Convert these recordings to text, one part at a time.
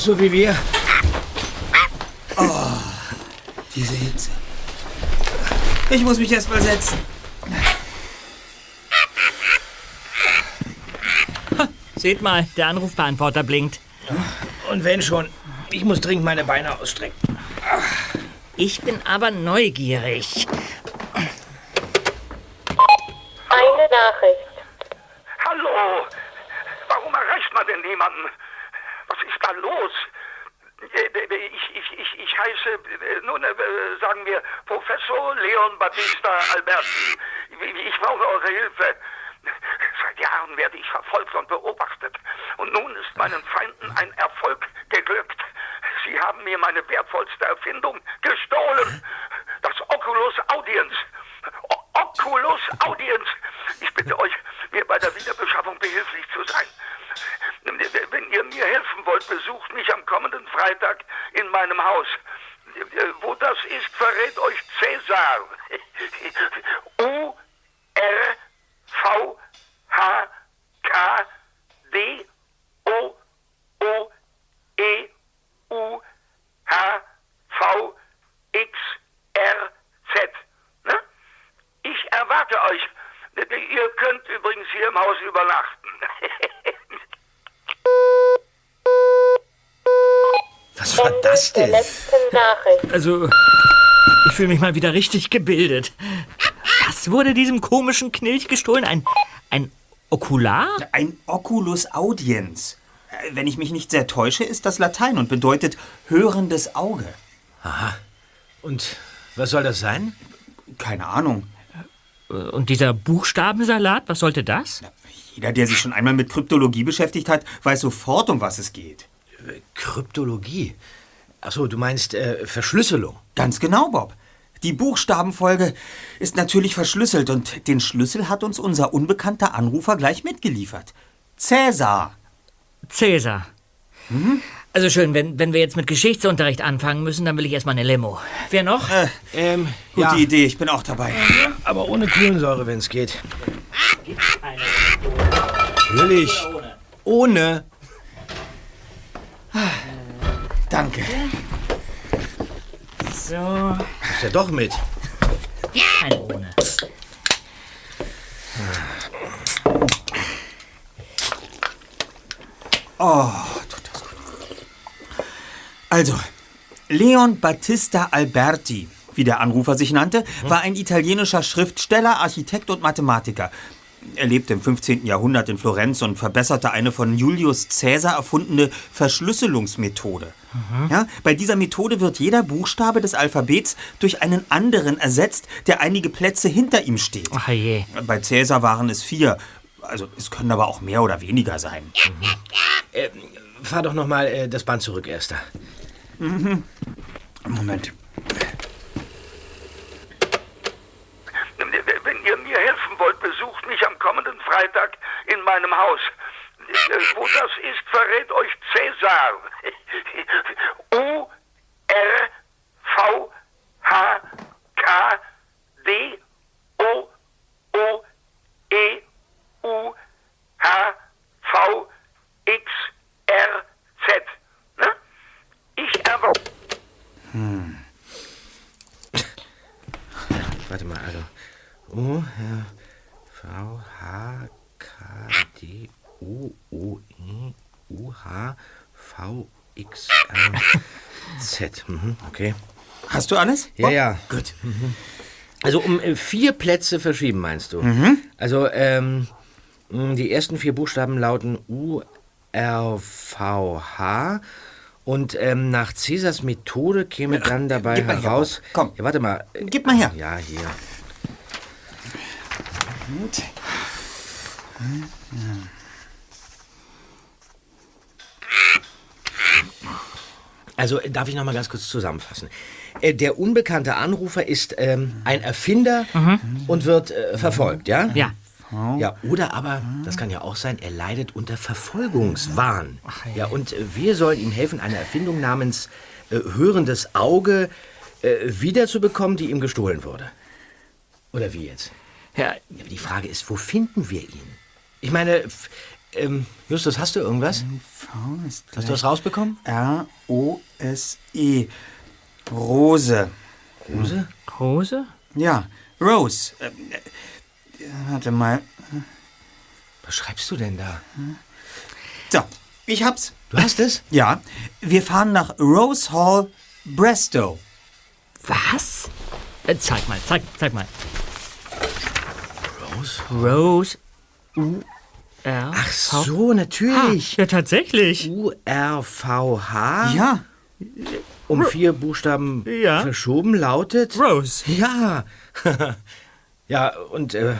Blackie. Schwitzt du auch so wie wir? Oh, diese Hitze. Ich muss mich erst mal setzen. Seht mal, der Anrufbeantworter blinkt. Und wenn schon, ich muss dringend meine Beine ausstrecken. Ich bin aber neugierig. Eine Nachricht. Hallo! Warum erreicht man denn niemanden? Was ist da los? Äh, Ich, ich, ich, ich heiße, äh, nun äh, sagen wir, Professor Leon Battista Alberti. Ich- Ich brauche eure Hilfe. Seit Jahren werde ich verfolgt und beobachtet. Und nun ist meinen Feinden ein Erfolg geglückt. Sie haben mir meine wertvollste Erfindung gestohlen. Das Oculus Audience. O Oculus Audience. Ich bitte euch, mir bei der Wiederbeschaffung behilflich zu sein. Wenn ihr mir helfen wollt, besucht mich am kommenden Freitag in meinem Haus. Wo das ist, verrät euch Cäsar. U R V H K D O O E U H V X R Z. Ne? Ich erwarte euch. Ihr könnt übrigens hier im Haus übernachten. Was war das denn? Also, ich fühle mich mal wieder richtig gebildet. Was wurde diesem komischen Knilch gestohlen? Ein, ein Okular? Ein Oculus Audiens. Äh, Wenn ich mich nicht sehr täusche, ist das Latein und bedeutet hörendes Auge. Aha. Und was soll das sein? Keine Ahnung. Und dieser Buchstabensalat, was sollte das? Jeder, der sich schon einmal mit Kryptologie beschäftigt hat, weiß sofort, um was es geht. Kryptologie. Achso, du meinst äh, Verschlüsselung. Ganz genau, Bob. Die Buchstabenfolge ist natürlich verschlüsselt und den Schlüssel hat uns unser unbekannter Anrufer gleich mitgeliefert. Cäsar. Cäsar. Also schön, wenn, wenn wir jetzt mit Geschichtsunterricht anfangen müssen, dann will ich erstmal eine Limo. Wer noch? Ähm, Gute ja, Idee, ich bin auch dabei. aber ohne Kohlensäure, wenn es geht. Natürlich. Ohne. Danke. So, Ist ja doch mit. keine ohne. Oh. Also, Leon Battista Alberti, wie der Anrufer sich nannte, war ein italienischer Schriftsteller, Architekt und Mathematiker. Er lebte im 15. Jahrhundert in Florenz und verbesserte eine von Julius Caesar erfundene Verschlüsselungsmethode. Ja, bei dieser Methode wird jeder Buchstabe des Alphabets durch einen anderen ersetzt, der einige Plätze hinter ihm steht. Ach je. Bei Caesar waren es vier. Also es können aber auch mehr oder weniger sein. Fahr doch noch mal äh, das Band zurück, Erster. Moment. Wenn ihr mir helfen wollt, besucht mich am kommenden Freitag in meinem Haus. Äh, Wo das ist, verrät euch Cäsar. U R V H K D O O E U H V X R Z. Erwarte. Warte mal, also. U, ja, V, H, K, D, O, O, E, U, H, V, X, R, Z. Mhm, okay. Hast du alles? Ja, Bob? ja. Gut. Also um äh, vier Plätze verschieben, meinst du? Also, ähm, die ersten vier Buchstaben lauten U, R, V, H. Und ähm, nach Cäsars Methode käme dann dabei mal heraus. Bob. Komm. Ja, warte mal. Gib mal her. Ja, hier. Gut. Also darf ich noch mal ganz kurz zusammenfassen. Äh, Der unbekannte Anrufer ist ähm, ein Erfinder und wird äh, verfolgt, ja? Ja. Ja, oder aber, das kann ja auch sein, er leidet unter Verfolgungswahn. Ja, und äh, wir sollen ihm helfen, eine Erfindung namens äh, hörendes Auge äh, wiederzubekommen, die ihm gestohlen wurde. Oder wie jetzt? Ja, Ja, aber die Frage ist, wo finden wir ihn? Ich meine, Ähm, Justus, hast du irgendwas? Hast du was rausbekommen? R-O-S-E. Rose. Rose? Rose? Ja, Rose. Warte mal. Was schreibst du denn da? So, ich hab's. Du hast es? Ja, wir fahren nach Rose Hall, Brestow. Was? Äh, zeig mal, zeig, zeig mal. Rose? Rose. U. R. Ach so, natürlich. Ja, tatsächlich. U-R-V-H. Ja, Um vier Buchstaben Ja. verschoben lautet. Rose. Ja. ja, und äh,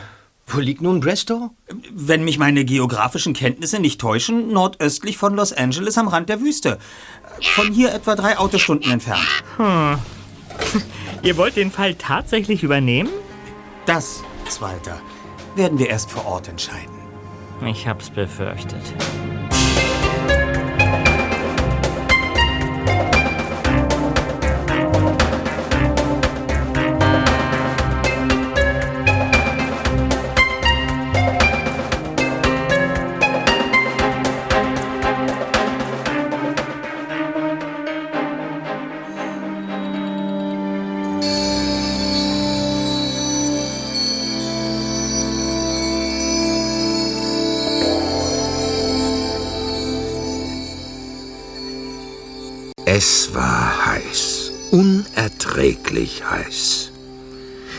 wo liegt nun Brestow? wenn mich meine geografischen Kenntnisse nicht täuschen, nordöstlich von Los Angeles am Rand der Wüste. Von hier etwa drei Autostunden entfernt. Ihr wollt den Fall tatsächlich übernehmen? Das, Zweiter, werden wir erst vor Ort entscheiden. Ich hab's befürchtet. Es war heiß, unerträglich heiß.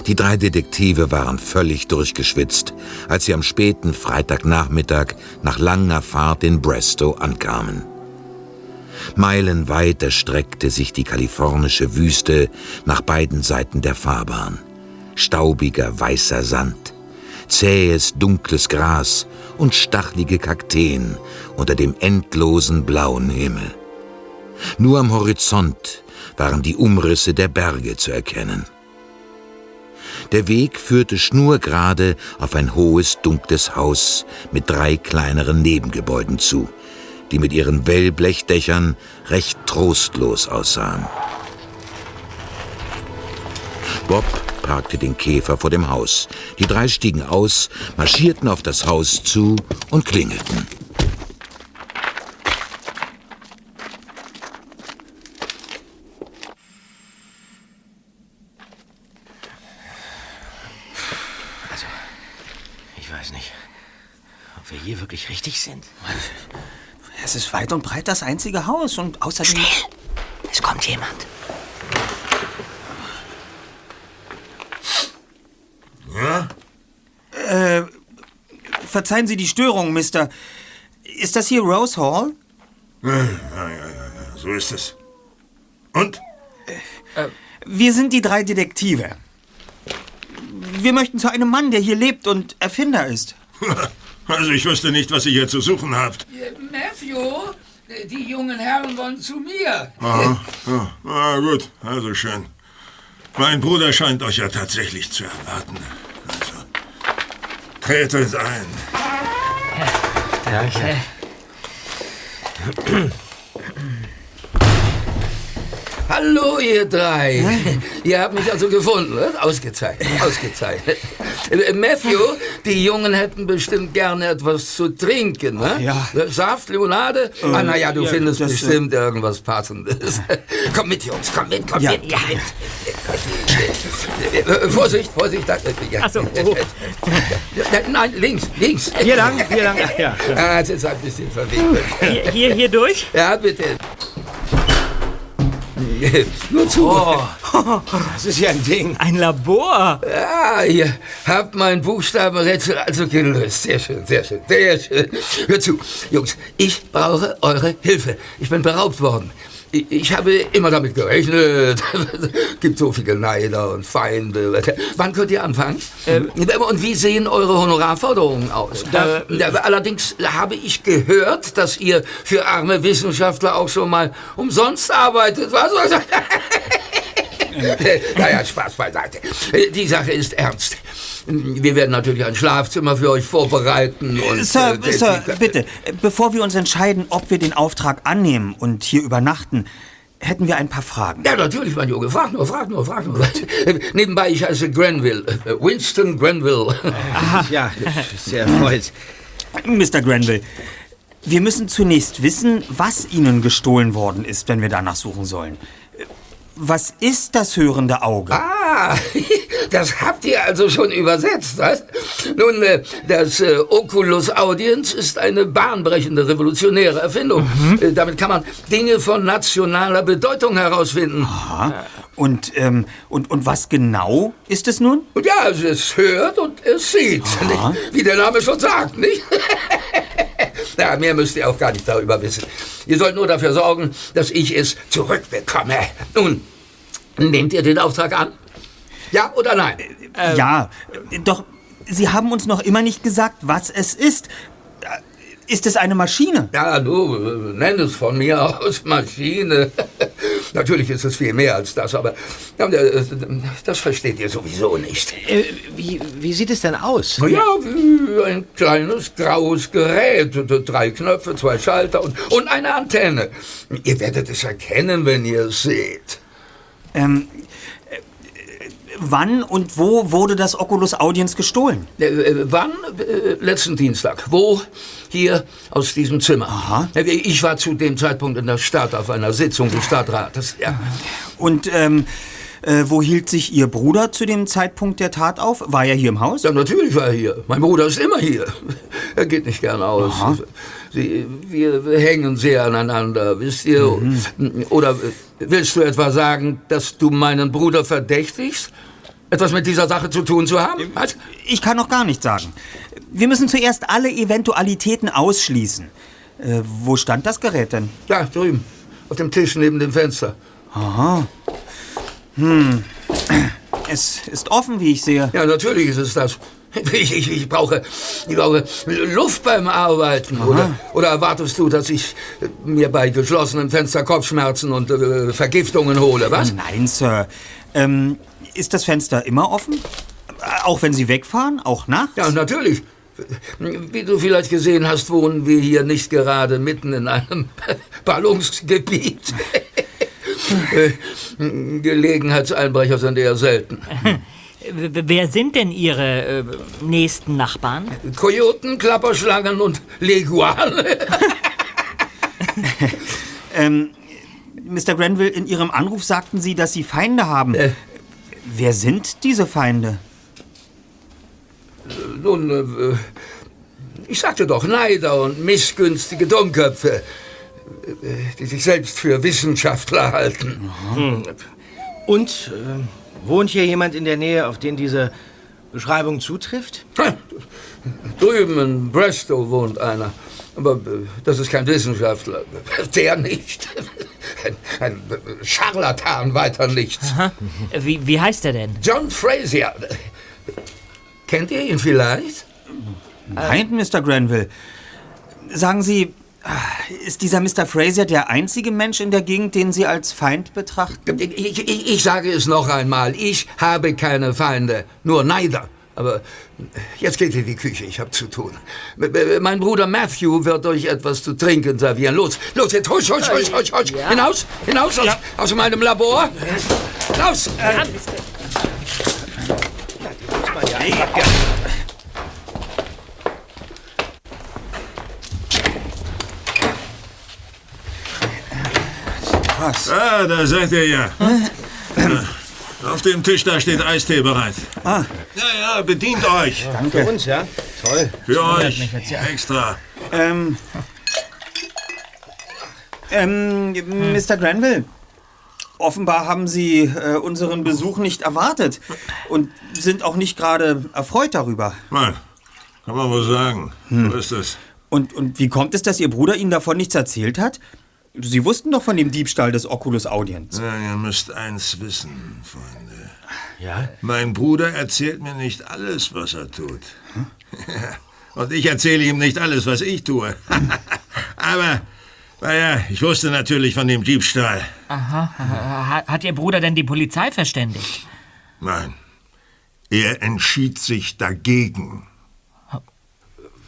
Die drei Detektive waren völlig durchgeschwitzt, als sie am späten Freitagnachmittag nach langer Fahrt in Brestow ankamen. Meilenweit erstreckte sich die kalifornische Wüste nach beiden Seiten der Fahrbahn. Staubiger weißer Sand, zähes dunkles Gras und stachlige Kakteen unter dem endlosen blauen Himmel. Nur am Horizont waren die Umrisse der Berge zu erkennen. Der Weg führte schnurgerade auf ein hohes, dunkles Haus mit drei kleineren Nebengebäuden zu, die mit ihren Wellblechdächern recht trostlos aussahen. Bob parkte den Käfer vor dem Haus. Die drei stiegen aus, marschierten auf das Haus zu und klingelten. Ich weiß nicht, ob wir hier wirklich richtig sind. Es ist weit und breit das einzige Haus und außerdem... Es kommt jemand. Verzeihen Sie die Störung, Mister. Ist das hier Rose Hall? So ist es. Und? Wir sind die drei Detektive. Wir möchten zu einem Mann, der hier lebt und Erfinder ist. Also ich wüsste nicht, was ihr hier zu suchen habt. Matthew, die jungen Herren wollen zu mir. Aha. Ja, ah, gut, also schön. Mein Bruder scheint euch ja tatsächlich zu erwarten. Also, tretet ein. Danke. Hallo, ihr drei. Ihr habt mich also gefunden. ne? Ausgezeichnet, ausgezeichnet. Äh, Matthew, die Jungen hätten bestimmt gerne etwas zu trinken. Ne? Ja. Saft, Limonade? ah, naja, du ja, findest das, äh, bestimmt irgendwas Passendes. komm mit, Jungs, komm mit, komm Ja. mit. Ja. Äh, Vorsicht, Vorsicht. da- äh, Ja. Ach so, oh. Nein, links, links. Hier lang, hier lang. Ach, ja. Ah, es ist ein bisschen verwickelt. Hier, hier, hier durch? Ja, bitte. Nur zu. Das ist ja ein Ding. Ein Labor. Ah, ihr habt mein Buchstabenrätsel also gelöst. Sehr schön, sehr schön, sehr schön. Hört zu, Jungs, ich brauche eure Hilfe. Ich bin beraubt worden. Ich- Ich habe immer damit gerechnet. Gibt so viele Neider und Feinde. Wann könnt ihr anfangen? und wie sehen eure Honorarforderungen aus? Äh, allerdings habe ich gehört, dass ihr für arme Wissenschaftler auch schon mal umsonst arbeitet. Was? naja, Spaß beiseite. Die Sache ist ernst. Wir werden natürlich ein Schlafzimmer für euch vorbereiten und... Sir, äh, Sir, bitte, äh, bevor wir uns entscheiden, ob wir den Auftrag annehmen und hier übernachten, hätten wir ein paar Fragen. Ja, natürlich, mein Junge. Frag nur, frag nur, frag nur. Äh, Nebenbei, ich heiße Granville. Äh, Winston Granville. Ja, sehr erfreut. Mr. Granville, wir müssen zunächst wissen, was Ihnen gestohlen worden ist, wenn wir danach suchen sollen. Was ist das hörende Auge? Ah, das habt ihr also schon übersetzt, was? Nun, äh, das äh, Oculus Audience ist eine bahnbrechende, revolutionäre Erfindung. Äh, damit kann man Dinge von nationaler Bedeutung herausfinden. Aha. Und, ähm, und, und was genau ist es nun? Ja, es hört und es sieht, nicht? wie der Name schon sagt, nicht? ja, mehr müsst ihr auch gar nicht darüber wissen. Ihr sollt nur dafür sorgen, dass ich es zurückbekomme. Nun, nehmt ihr den Auftrag an? Ja oder nein? ja, äh, doch Sie haben uns noch immer nicht gesagt, was es ist. Äh, Ist es eine Maschine? Ja, du, äh, nenn es von mir aus Maschine. Natürlich ist es viel mehr als das, aber äh, das versteht ihr sowieso nicht. Äh, wie, wie sieht es denn aus? Ja, wie ein kleines graues Gerät. Drei Knöpfe, zwei Schalter und, und eine Antenne. Ihr werdet es erkennen, wenn ihr es seht. Ähm, äh, wann und wo wurde das Oculus Audience gestohlen? Äh, äh, wann? Äh, letzten Dienstag. Wo? Hier aus diesem Zimmer. Aha. Äh, Ich war zu dem Zeitpunkt in der Stadt auf einer Sitzung des Stadtrates. Ja. Und ähm, äh, wo hielt sich Ihr Bruder zu dem Zeitpunkt der Tat auf? War er hier im Haus? ja, natürlich war er hier. Mein Bruder ist immer hier. Er geht nicht gern aus. Sie, wir hängen sehr aneinander, wisst ihr? Oder äh, willst du etwa sagen, dass du meinen Bruder verdächtigst? Etwas mit dieser Sache zu tun zu haben? Was? Ich kann noch gar nichts sagen. Wir müssen zuerst alle Eventualitäten ausschließen. Äh, wo stand das Gerät denn? Ja, drüben. Auf dem Tisch neben dem Fenster. Es ist offen, wie ich sehe. Ja, natürlich ist es das. Ich, ich, ich, brauche, ich brauche Luft beim Arbeiten. Oder, oder erwartest du, dass ich mir bei geschlossenen Fenster Kopfschmerzen und äh, Vergiftungen hole, was? Nein, Sir. Ähm, ist das Fenster immer offen? Auch wenn Sie wegfahren? Auch nachts? Ja, natürlich. Wie du vielleicht gesehen hast, wohnen wir hier nicht gerade mitten in einem Ballungsgebiet. Äh, Gelegenheitseinbrecher sind eher selten. W- Wer sind denn Ihre äh, nächsten Nachbarn? Kojoten, Klapperschlangen und Leguane. Mr. Granville, in Ihrem Anruf sagten Sie, dass Sie Feinde haben. Äh. Wer sind diese Feinde? Nun, äh, ich sagte doch, Neider und missgünstige Dummköpfe, äh, die sich selbst für Wissenschaftler halten. Und äh, wohnt hier jemand in der Nähe, auf den diese Beschreibung zutrifft? Drüben in Brestow wohnt einer. Aber äh, das ist kein Wissenschaftler. Der nicht. Ein, ein Scharlatan weiter nichts. Wie, wie heißt er denn? John Fraser. Kennt ihr ihn vielleicht? Nein, Mr. Granville. Sagen Sie, ist dieser Mr. Fraser der einzige Mensch in der Gegend, den Sie als Feind betrachten? Ich, ich, ich sage es noch einmal. Ich habe keine Feinde, nur Neider. Aber jetzt geht in die Küche, ich habe zu tun. Mein Bruder Matthew wird euch etwas zu trinken servieren. Los, los, jetzt husch, husch, husch, husch, husch. Hinaus, hinaus aus, aus meinem Labor. Raus! Was? Ah, da seid ihr ja. Auf dem Tisch da steht Eistee bereit. Ah. Ja, ja, bedient euch. Für uns, ja? Toll. Für euch. Extra. Ähm. Ähm, Mr. Granville. Offenbar haben Sie äh, unseren Besuch nicht erwartet und sind auch nicht gerade erfreut darüber. Mann, kann man wohl sagen. So ist es. Und, und wie kommt es, dass Ihr Bruder Ihnen davon nichts erzählt hat? Sie wussten doch von dem Diebstahl des Oculus Audience. Ja, ihr müsst eins wissen, Freunde. Ja? Mein Bruder erzählt mir nicht alles, was er tut. Und ich erzähle ihm nicht alles, was ich tue. Aber, naja, ich wusste natürlich von dem Diebstahl. Hat, hat Ihr Bruder denn die Polizei verständigt? Nein, er entschied sich dagegen.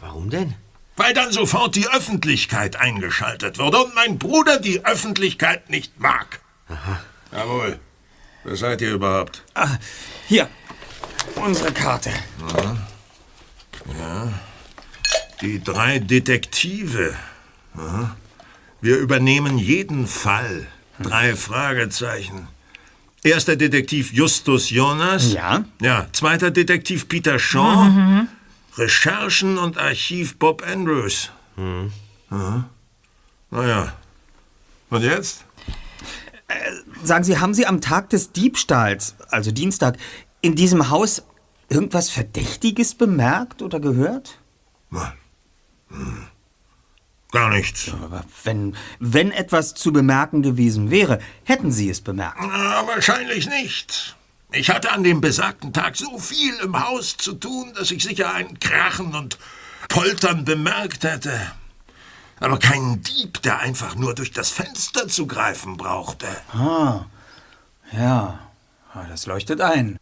Warum denn? Weil dann sofort die Öffentlichkeit eingeschaltet wurde und mein Bruder die Öffentlichkeit nicht mag. Jawohl. Wer seid ihr überhaupt? Ah, hier, unsere Karte. Die drei Detektive. Aha. Wir übernehmen jeden Fall. Drei Fragezeichen. Erster Detektiv Justus Jonas. Ja? Ja, zweiter Detektiv Peter Shaw. Recherchen und Archiv Bob Andrews. Aha. Naja. Und jetzt? Sagen Sie, haben Sie am Tag des Diebstahls, also Dienstag, in diesem Haus irgendwas Verdächtiges bemerkt oder gehört? Hm. Gar nichts. Aber wenn, wenn etwas zu bemerken gewesen wäre, hätten Sie es bemerkt. Na, wahrscheinlich nicht. Ich hatte an dem besagten Tag so viel im Haus zu tun, dass ich sicher ein Krachen und Poltern bemerkt hätte. Aber keinen Dieb, der einfach nur durch das Fenster zu greifen brauchte. Ah, ja, Ah, das leuchtet ein.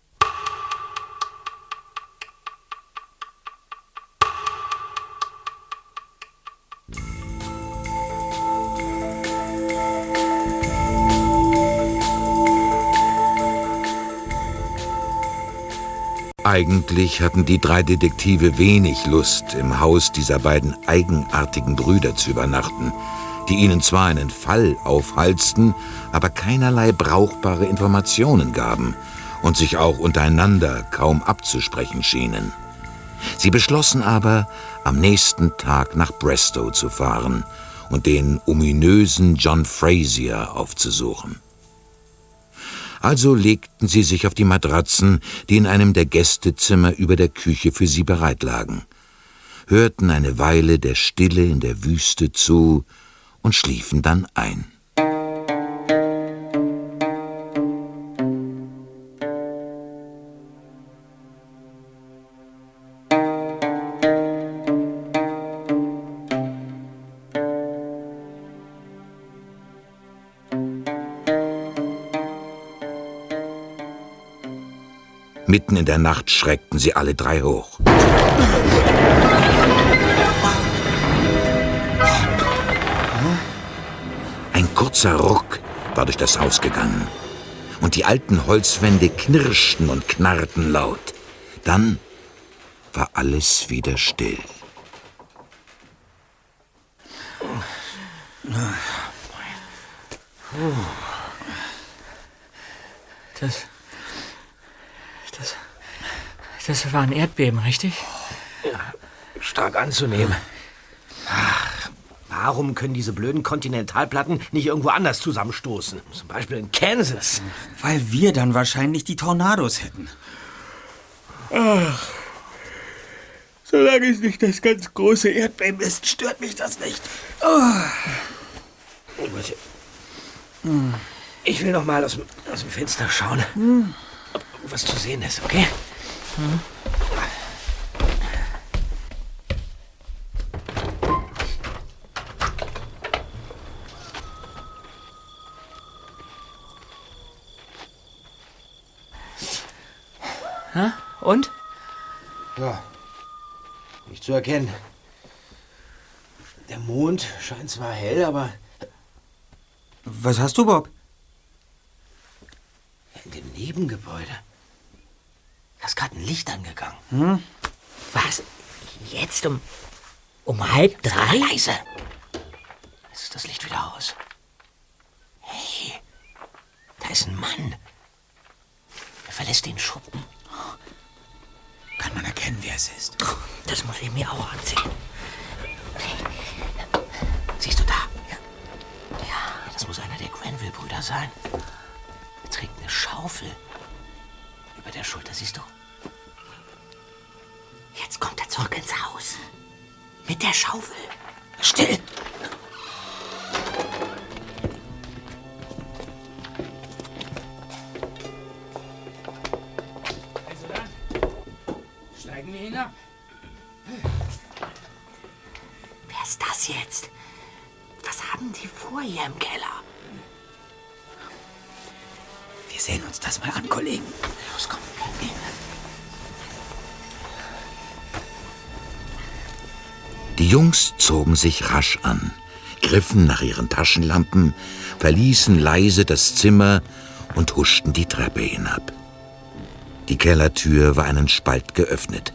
Eigentlich hatten die drei Detektive wenig Lust, im Haus dieser beiden eigenartigen Brüder zu übernachten, die ihnen zwar einen Fall aufhalsten, aber keinerlei brauchbare Informationen gaben und sich auch untereinander kaum abzusprechen schienen. Sie beschlossen aber, am nächsten Tag nach Brestow zu fahren und den ominösen John Frazier aufzusuchen. Also legten sie sich auf die Matratzen, die in einem der Gästezimmer über der Küche für sie bereit lagen, hörten eine Weile der Stille in der Wüste zu und schliefen dann ein. Mitten in der Nacht schreckten sie alle drei hoch. Ein kurzer Ruck war durch das Haus gegangen. Und die alten Holzwände knirschten und knarrten laut. Dann war alles wieder still. Das. Das. Das war ein Erdbeben, richtig? Stark anzunehmen. Ach, warum können diese blöden Kontinentalplatten nicht irgendwo anders zusammenstoßen? Zum Beispiel in Kansas. Weil wir dann wahrscheinlich die Tornados hätten. Solange es nicht das ganz große Erdbeben ist, stört mich das nicht. Ich will noch mal aus dem, aus dem Fenster schauen, ob was zu sehen ist, okay? Und? Ja, nicht zu erkennen. Der Mond scheint zwar hell, aber Was hast du, Bob? in dem Nebengebäude da ist gerade ein Licht angegangen. Was? Jetzt um. um halb drei? Leise! Jetzt ist das Licht wieder aus. Hey, da ist ein Mann. Er verlässt den Schuppen. Kann man erkennen, wer es ist? Das muss ich mir auch ansehen. Siehst du da? Ja. Ja, das muss einer der Granville-Brüder sein. Er trägt eine Schaufel. Über der Schulter, siehst du? Jetzt kommt er zurück ins Haus. Mit der Schaufel. Still! Also dann, steigen wir hinab. Wer ist das jetzt? Was haben die vor hier im Keller? Sehen uns das mal an, Kollegen. Los, komm. Die Jungs zogen sich rasch an, griffen nach ihren Taschenlampen, verließen leise das Zimmer und huschten die Treppe hinab. Die Kellertür war einen Spalt geöffnet.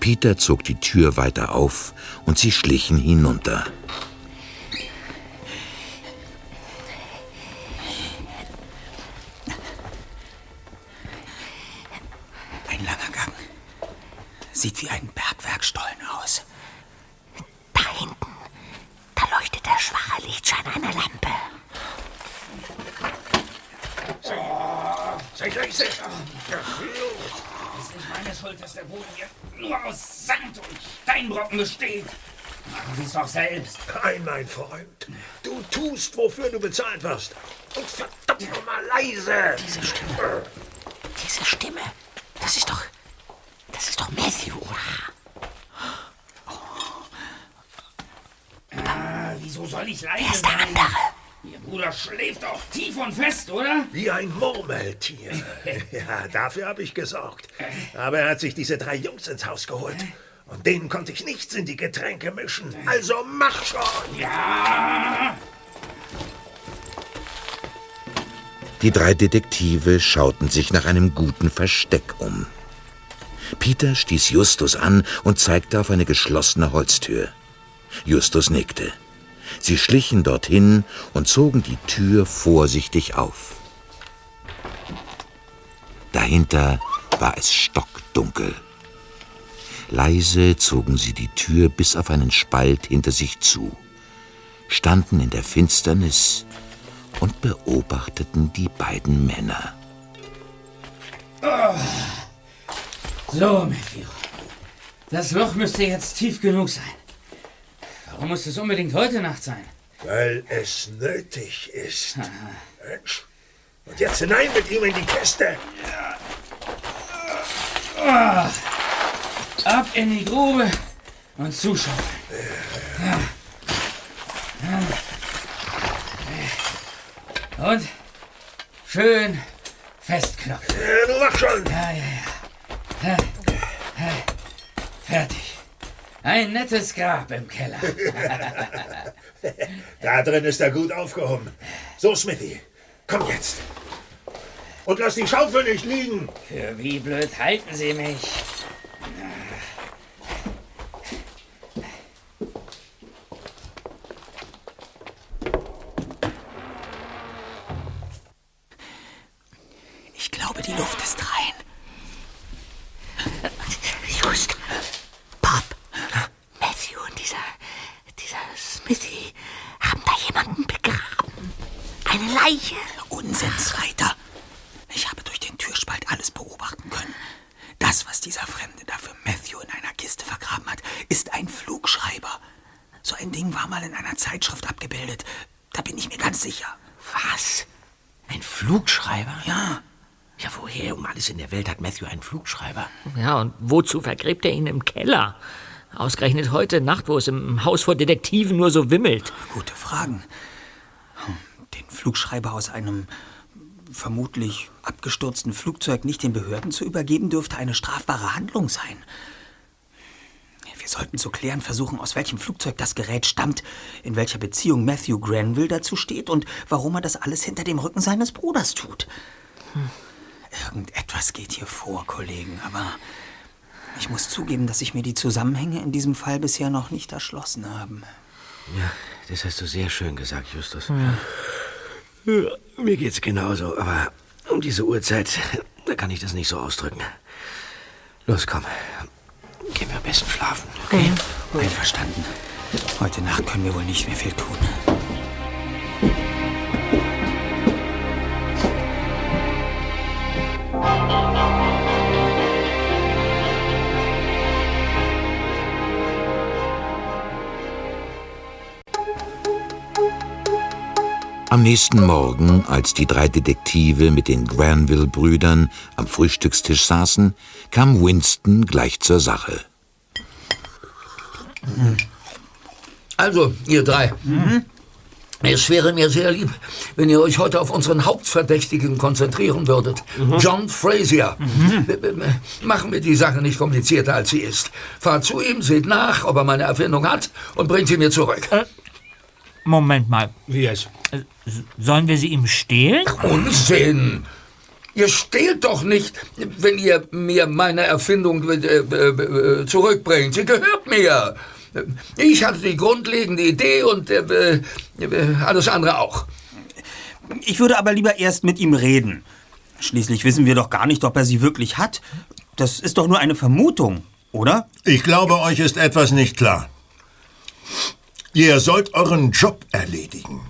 Peter zog die Tür weiter auf und sie schlichen hinunter. Sieht wie ein Bergwerkstollen aus. Da hinten, da leuchtet der schwache Lichtschein einer Lampe. Seid euch sicher. ist nicht meine Schuld, dass der Boden hier nur aus Sand und Steinbrocken besteht. Machen Sie es doch selbst. Nein, mein Freund. Du tust, wofür du bezahlt wirst. Und verdammt nochmal leise. Diese Stimme. Diese Stimme. Das ist doch. Das ist doch Matthew, oder? Ah, wieso soll ich leise Wer ist der andere? Ihr Bruder schläft doch tief und fest, oder? Wie ein Murmeltier. ja, dafür habe ich gesorgt. Aber er hat sich diese drei Jungs ins Haus geholt. Und denen konnte ich nichts in die Getränke mischen. Also mach schon. Ja! Die drei Detektive schauten sich nach einem guten Versteck um. Peter stieß Justus an und zeigte auf eine geschlossene Holztür. Justus nickte. Sie schlichen dorthin und zogen die Tür vorsichtig auf. Dahinter war es stockdunkel. Leise zogen sie die Tür bis auf einen Spalt hinter sich zu, standen in der Finsternis und beobachteten die beiden Männer. So, Matthew. Das Loch müsste jetzt tief genug sein. Warum muss es unbedingt heute Nacht sein? Weil es nötig ist. Mensch. Und jetzt hinein mit ihm in die Kiste. Ab in die Grube und zuschauen. Und schön festklopfen. Ja, du mach schon. Ja, ja, ja. Fertig. Ein nettes Grab im Keller. Da drin ist er gut aufgehoben. So, Smithy, komm jetzt. Und lass die Schaufel nicht liegen. Für wie blöd halten Sie mich? Ich glaube, die Luft ist rein. Just. Bob. Matthew und dieser. dieser Smithy haben da jemanden begraben. Eine Leiche. Unsinn, Zweiter. Ich habe durch den Türspalt alles beobachten können. Das, was dieser Fremde da für Matthew in einer Kiste vergraben hat, ist ein Flugschreiber. So ein Ding war mal in einer Zeitschrift abgebildet. Da bin ich mir ganz sicher. Was? Ein Flugschreiber? Ja, Ja, woher um alles in der Welt hat Matthew einen Flugschreiber? Ja, und wozu vergräbt er ihn im Keller? Ausgerechnet heute Nacht, wo es im Haus vor Detektiven nur so wimmelt. gute Fragen. Hm, Den Flugschreiber aus einem vermutlich abgestürzten Flugzeug nicht den Behörden zu übergeben, dürfte eine strafbare Handlung sein. Wir sollten zu klären versuchen, aus welchem Flugzeug das Gerät stammt, in welcher Beziehung Matthew Granville dazu steht und warum er das alles hinter dem Rücken seines Bruders tut. Irgendetwas geht hier vor, Kollegen, aber ich muss zugeben, dass sich mir die Zusammenhänge in diesem Fall bisher noch nicht erschlossen haben. Ja, das hast du sehr schön gesagt, Justus. Ja, mir geht's genauso, aber um diese Uhrzeit, da kann ich das nicht so ausdrücken. Los, komm. Gehen wir am besten schlafen, okay? Einverstanden. Heute Nacht können wir wohl nicht mehr viel tun. Am nächsten Morgen, als die drei Detektive mit den Granville-Brüdern am Frühstückstisch saßen, kam Winston gleich zur Sache. Also, ihr drei. Es wäre mir sehr lieb, wenn ihr euch heute auf unseren Hauptverdächtigen konzentrieren würdet. John Frazier. B- Machen wir die Sache nicht komplizierter, als sie ist. Fahrt zu ihm, seht nach, ob er meine Erfindung hat und bringt sie mir zurück. Moment mal. Wie jetzt? Sollen wir sie ihm stehlen? Unsinn! Ihr stehlt doch nicht, wenn ihr mir meine Erfindung äh, äh, zurückbringt. Sie gehört mir. Ich hatte die grundlegende Idee und äh, äh, alles andere auch. Ich würde aber lieber erst mit ihm reden. Schließlich wissen wir doch gar nicht, ob er sie wirklich hat. Das ist doch nur eine Vermutung, oder? Ich glaube, euch ist etwas nicht klar. Ihr sollt euren Job erledigen.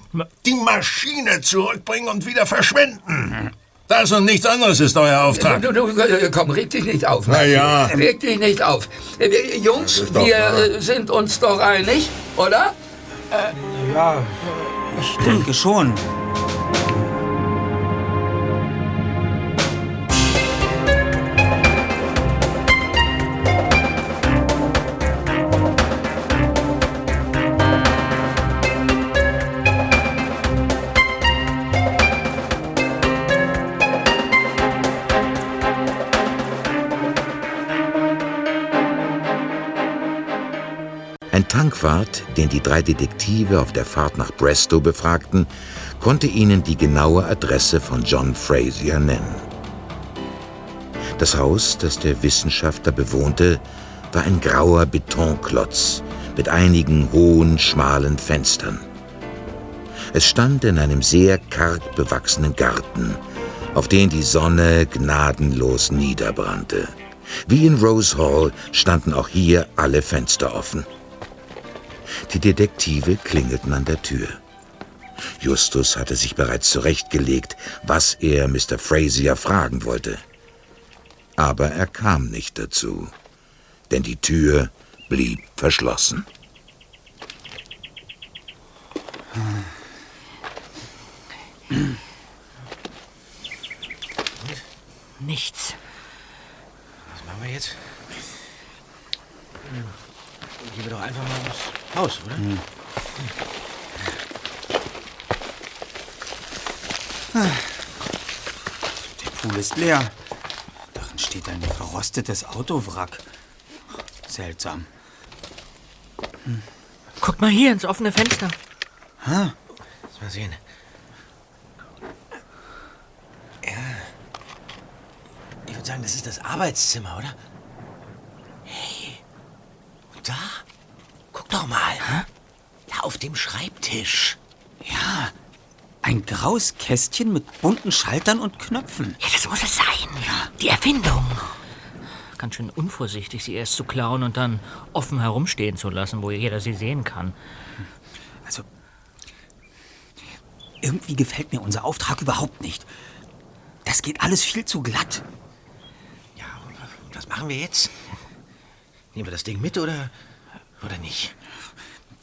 Die Maschine zurückbringen und wieder verschwenden. Das und nichts anderes ist euer Auftrag. Du, du, du, komm, reg dich nicht auf. Na ja. Reg dich nicht auf. Äh, Jungs, ist doch wir äh, sind uns doch einig, oder? Ja, ich denke schon. Tankwart, den die drei Detektive auf der Fahrt nach Brestow befragten, konnte ihnen die genaue Adresse von John Frazier nennen. Das Haus, das der Wissenschaftler bewohnte, war ein grauer Betonklotz mit einigen hohen, schmalen Fenstern. Es stand in einem sehr karg bewachsenen Garten, auf den die Sonne gnadenlos niederbrannte. Wie in Rose Hall standen auch hier alle Fenster offen. Die Detektive klingelten an der Tür. Justus hatte sich bereits zurechtgelegt, was er Mr. Frazier fragen wollte. Aber er kam nicht dazu, denn die Tür blieb verschlossen. Nichts. Was machen wir jetzt? Hm. Gehen wir doch einfach mal ins Haus, oder? Der Pool ist leer. Darin steht ein verrostetes Autowrack. Seltsam. Guck mal hier ins offene Fenster. Ha? Lass mal sehen. Ja. Ich würde sagen, das ist das Arbeitszimmer, oder? Da? Guck doch mal. Da auf dem Schreibtisch. Ja. Ein graues Kästchen mit bunten Schaltern und Knöpfen. Ja, das muss es sein. Die Erfindung. Ganz schön unvorsichtig, sie erst zu klauen und dann offen herumstehen zu lassen, wo jeder sie sehen kann. Also, irgendwie gefällt mir unser Auftrag überhaupt nicht. Das geht alles viel zu glatt. Ja, und was machen wir jetzt? Nehmen wir das Ding mit oder, oder nicht?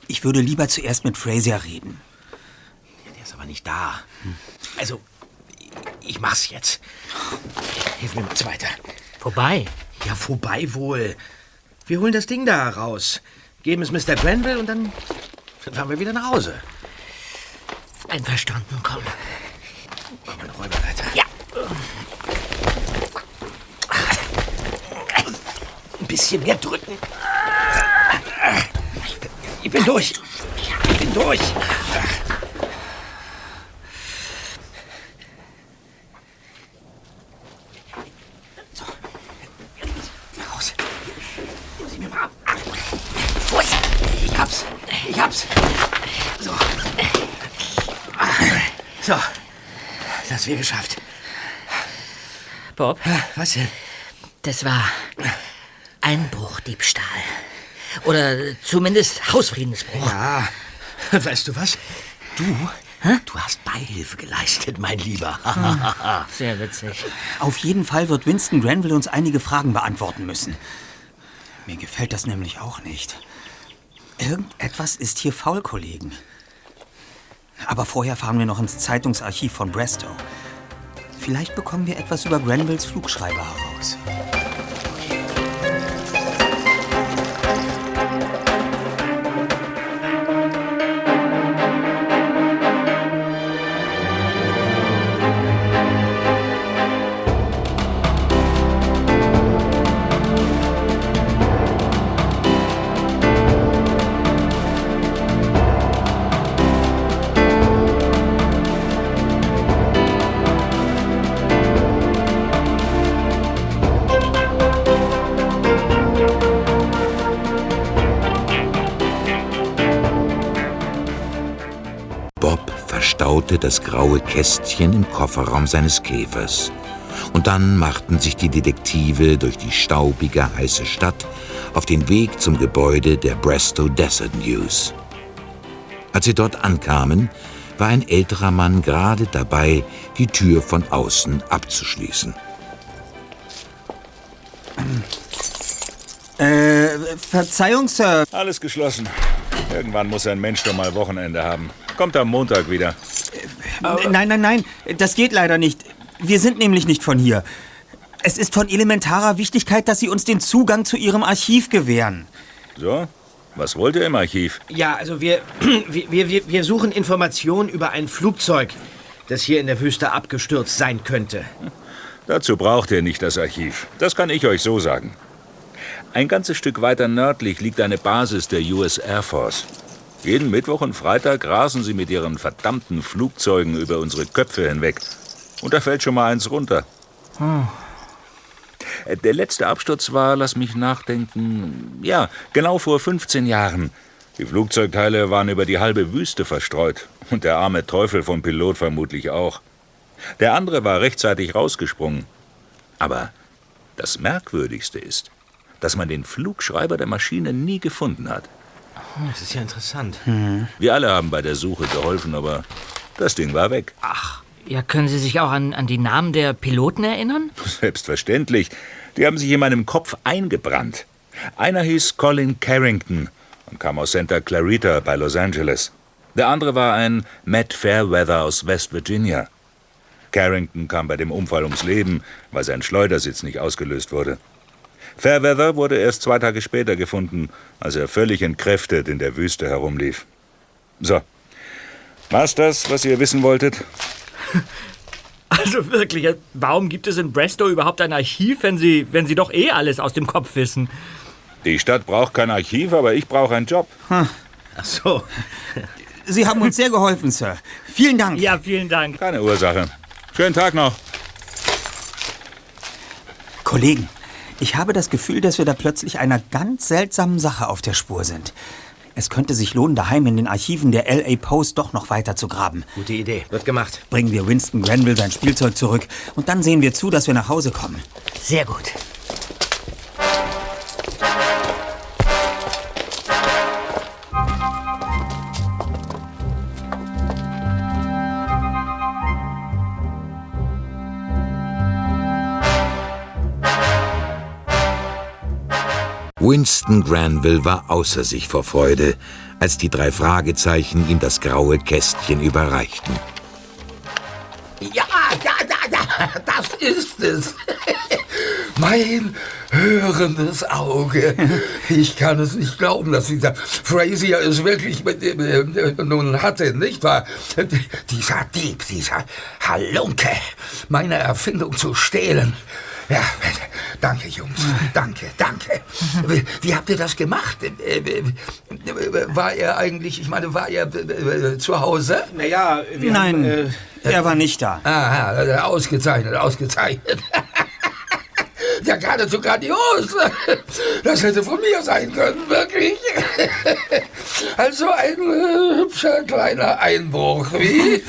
Ich würde lieber zuerst mit Fraser reden. Der ist aber nicht da. Also, ich mach's jetzt. Hilf mir mal weiter. Vorbei. Ja, vorbei wohl. Wir holen das Ding da raus, geben es Mr. Grenville und dann, dann fahren wir wieder nach Hause. Einverstanden, komm. Mach mal eine Räuberleiter. Ja. Ein bisschen mehr drücken. Ich bin durch. Ich bin durch. So. Raus. Sieh mir mal ab. Vorsicht. Ich hab's. Ich hab's. So. So. Das wir geschafft. Bob? Was denn? Das war Einbruchdiebstahl. Oder zumindest Hausfriedensbruch. Ja. Weißt du was? Du, du hast Beihilfe geleistet, mein Lieber. Sehr witzig. Auf jeden Fall wird Winston Granville uns einige Fragen beantworten müssen. Mir gefällt das nämlich auch nicht. Irgendetwas ist hier faul, Kollegen. Aber vorher fahren wir noch ins Zeitungsarchiv von Brestow. Vielleicht bekommen wir etwas über Granvilles Flugschreiber heraus. Verstaute das graue Kästchen im Kofferraum seines Käfers. Und dann machten sich die Detektive durch die staubige, heiße Stadt auf den Weg zum Gebäude der Brestow Desert News. Als sie dort ankamen, war ein älterer Mann gerade dabei, die Tür von außen abzuschließen. Äh, Verzeihung, Sir. Alles geschlossen. Irgendwann muss ein Mensch doch mal Wochenende haben. Kommt am Montag wieder. Nein, nein, nein, das geht leider nicht. Wir sind nämlich nicht von hier. Es ist von elementarer Wichtigkeit, dass Sie uns den Zugang zu Ihrem Archiv gewähren. So, was wollt ihr im Archiv? Ja, also wir, wir, wir, wir suchen Informationen über ein Flugzeug, das hier in der Wüste abgestürzt sein könnte. Dazu braucht ihr nicht das Archiv. Das kann ich euch so sagen. Ein ganzes Stück weiter nördlich liegt eine Basis der US Air Force. Jeden Mittwoch und Freitag rasen sie mit ihren verdammten Flugzeugen über unsere Köpfe hinweg. Und da fällt schon mal eins runter. Äh, Der letzte Absturz war, lass mich nachdenken, ja, genau vor 15 Jahren. Die Flugzeugteile waren über die halbe Wüste verstreut. Und der arme Teufel vom Pilot vermutlich auch. Der andere war rechtzeitig rausgesprungen. Aber das Merkwürdigste ist, dass man den Flugschreiber der Maschine nie gefunden hat. Das ist ja interessant. Wir alle haben bei der Suche geholfen, aber das Ding war weg. Ja, können Sie sich auch an, an die Namen der Piloten erinnern? Selbstverständlich. Die haben sich in meinem Kopf eingebrannt. Einer hieß Colin Carrington und kam aus Santa Clarita bei Los Angeles. Der andere war ein Matt Fairweather aus West Virginia. Carrington kam bei dem Unfall ums Leben, weil sein Schleudersitz nicht ausgelöst wurde. Fairweather wurde erst zwei Tage später gefunden, als er völlig entkräftet in der Wüste herumlief. So. War's das, was ihr wissen wolltet? Also wirklich, warum gibt es in Brestow überhaupt ein Archiv, wenn Sie, wenn Sie doch eh alles aus dem Kopf wissen? Die Stadt braucht kein Archiv, aber ich brauche einen Job. Ach so. Sie haben uns sehr geholfen, Sir. Vielen Dank. Ja, vielen Dank. Keine Ursache. Schönen Tag noch. Kollegen, ich habe das Gefühl, dass wir da plötzlich einer ganz seltsamen Sache auf der Spur sind. Es könnte sich lohnen, daheim in den Archiven der LA Post doch noch weiter zu graben. Gute Idee. Wird gemacht. Bringen wir Winston Granville sein Spielzeug zurück und dann sehen wir zu, dass wir nach Hause kommen. Sehr gut. Winston Granville war außer sich vor Freude, als die drei Fragezeichen ihm das graue Kästchen überreichten. Ja, ja, ja, ja, das ist es. Mein hörendes Auge. Ich kann es nicht glauben, dass dieser Frazier es wirklich mit, äh, äh, nun hatte, nicht wahr? Dieser Dieb, dieser Halunke, meine Erfindung zu stehlen. Ja, danke, Jungs. Danke, danke. Wie, wie habt ihr das gemacht? Äh, äh, War er eigentlich, ich meine, war er äh, zu Hause? Naja, wir Nein, haben, äh, er war nicht da. Aha, ausgezeichnet, ausgezeichnet. Ja, geradezu grandios. Das hätte von mir sein können, wirklich. Also ein äh, hübscher kleiner Einbruch, wie?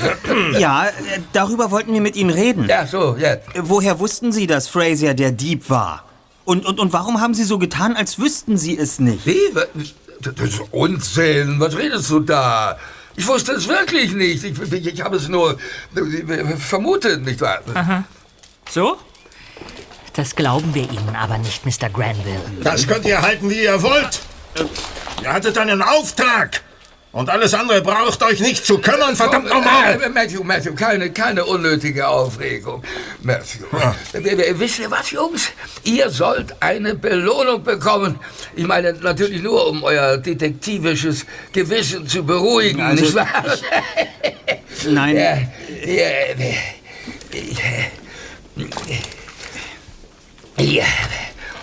Ja, äh, darüber wollten wir mit Ihnen reden. Ja, so, jetzt. Woher wussten Sie, dass Fraser der Dieb war? Und, und, und warum haben Sie so getan, als wüssten Sie es nicht? Wie? Das ist Unsinn. Was redest du da? Ich wusste es wirklich nicht. Ich, ich, ich habe es nur äh, vermutet, nicht wahr? Aha. So? Das glauben wir Ihnen aber nicht, Mr. Granville. Das könnt ihr halten, wie ihr wollt. Ihr hattet einen Auftrag. Und alles andere braucht euch nicht zu kümmern, verdammt Äh, nochmal. äh, Matthew, Matthew, keine, keine unnötige Aufregung. Matthew, äh, äh, wisst ihr was, Jungs? Ihr sollt eine Belohnung bekommen. Ich meine, natürlich nur, um euer detektivisches Gewissen zu beruhigen, Also, nicht wahr? Nein. Ja, ja, ja,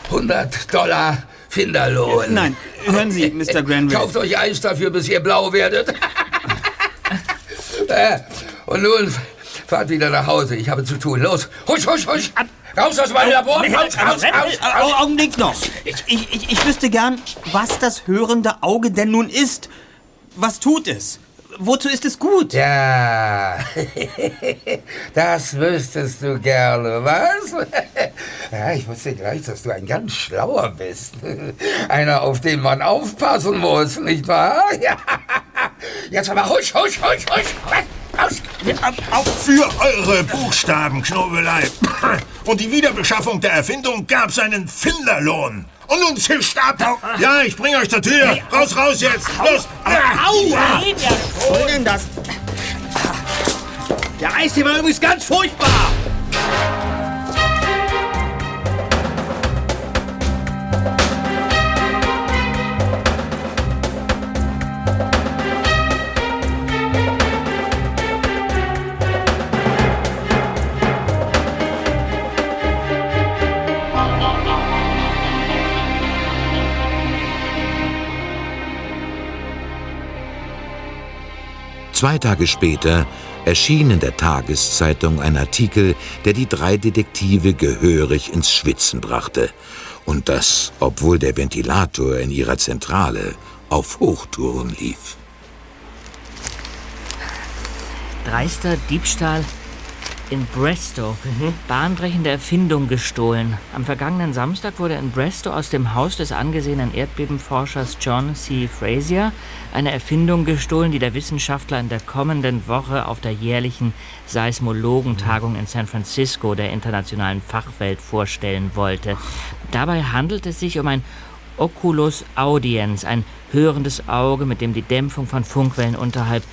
100 Dollar Finderlohn. Nein, hören Sie, Mr. Granville. Kauft euch Eis dafür, bis ihr blau werdet. Äh, Und nun fahrt wieder nach Hause. Ich habe zu tun. Los, husch, husch, husch. Raus aus meinem Labor. Raus, raus, raus. Au- Augenblick noch. Ich, ich, ich wüsste gern, was das hörende Auge denn nun ist. Was tut es? Wozu ist es gut? Ja, das wüsstest du gerne, was? Ja, ich wusste gleich, dass du ein ganz schlauer bist. Einer, auf den man aufpassen muss, nicht wahr? Ja. Jetzt aber husch, husch, husch, husch. Raus. Auch für eure Buchstabenknobelei und die Wiederbeschaffung der Erfindung gab's einen Finderlohn. Und nun zischt ab! Ja, ich bring euch zur Tür! Raus, raus jetzt! Los! Ja. Aua! Was denn das? Der Eistee war übrigens ganz furchtbar! Zwei Tage später erschien in der Tageszeitung ein Artikel, der die drei Detektive gehörig ins Schwitzen brachte. Und das, obwohl der Ventilator in ihrer Zentrale auf Hochtouren lief. Dreister Diebstahl in Brestow. Bahnbrechende Erfindung gestohlen. Am vergangenen Samstag wurde in Brestow aus dem Haus des angesehenen Erdbebenforschers John C. Frazier eine Erfindung gestohlen, die der Wissenschaftler in der kommenden Woche auf der jährlichen Seismologentagung in San Francisco der internationalen Fachwelt vorstellen wollte. Dabei handelt es sich um ein Oculus Audiens, ein hörendes Auge, mit dem die Dämpfung von Funkwellen unterhalb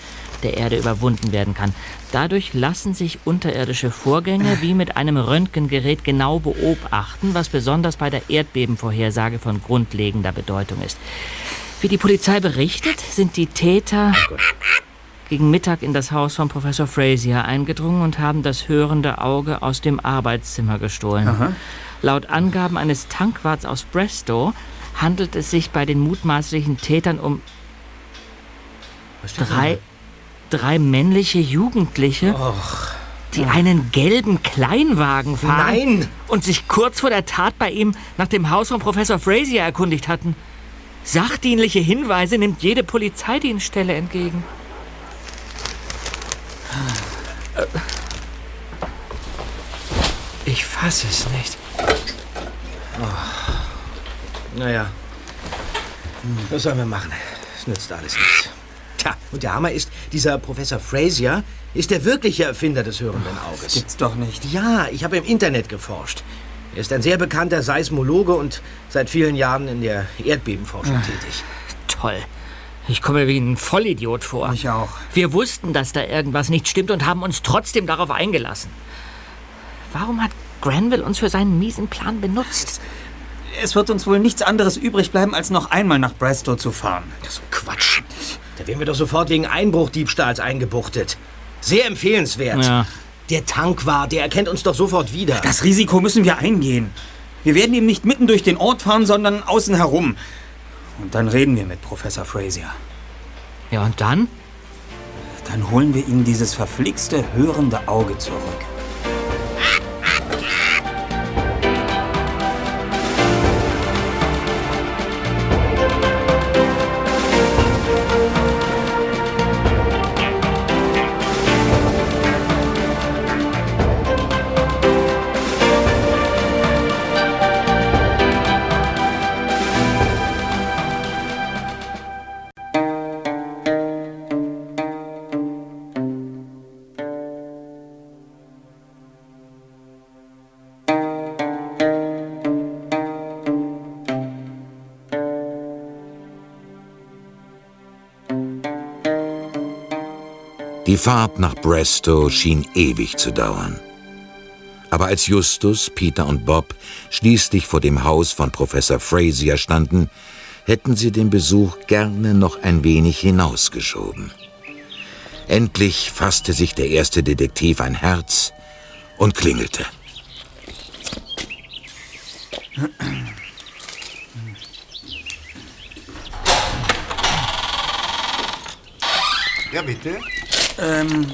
der Erde überwunden werden kann. Dadurch lassen sich unterirdische Vorgänge wie mit einem Röntgengerät genau beobachten, was besonders bei der Erdbebenvorhersage von grundlegender Bedeutung ist. Wie die Polizei berichtet, sind die Täter gegen Mittag in das Haus von Professor Frazier eingedrungen und haben das hörende Auge aus dem Arbeitszimmer gestohlen. Aha. Laut Angaben eines Tankwarts aus Brestow handelt es sich bei den mutmaßlichen Tätern um drei, drei männliche Jugendliche, die einen gelben Kleinwagen fahren Nein. und sich kurz vor der Tat bei ihm nach dem Haus von Professor Frazier erkundigt hatten. Sachdienliche Hinweise nimmt jede Polizeidienststelle entgegen. Ich fasse es nicht. Naja, was sollen wir machen? Es nützt alles nichts. Tja, und der Hammer ist, dieser Professor Frazier ist der wirkliche Erfinder des hörenden Auges. Gibt's doch nicht. Ja, ich habe im Internet geforscht. Er ist ein sehr bekannter Seismologe und seit vielen Jahren in der Erdbebenforschung tätig. Toll. Ich komme mir wie ein Vollidiot vor. Ich auch. Wir wussten, dass da irgendwas nicht stimmt und haben uns trotzdem darauf eingelassen. Warum hat Granville uns für seinen miesen Plan benutzt? Es wird uns wohl nichts anderes übrig bleiben, als noch einmal nach Brestow zu fahren. Das ist Quatsch. Da wären wir doch sofort wegen Einbruchdiebstahls eingebuchtet. Sehr empfehlenswert. Ja. Der Tank war, der erkennt uns doch sofort wieder. Das Risiko müssen wir eingehen. Wir werden ihm nicht mitten durch den Ort fahren, sondern außen herum. Und dann reden wir mit Professor Frazier. Ja, und dann? Dann holen wir ihm dieses verflixte, hörende Auge zurück. Die Fahrt nach Brestow schien ewig zu dauern. Aber als Justus, Peter und Bob schließlich vor dem Haus von Professor Frazier standen, hätten sie den Besuch gerne noch ein wenig hinausgeschoben. Endlich fasste sich der erste Detektiv ein Herz und klingelte. Ja, bitte? Ähm,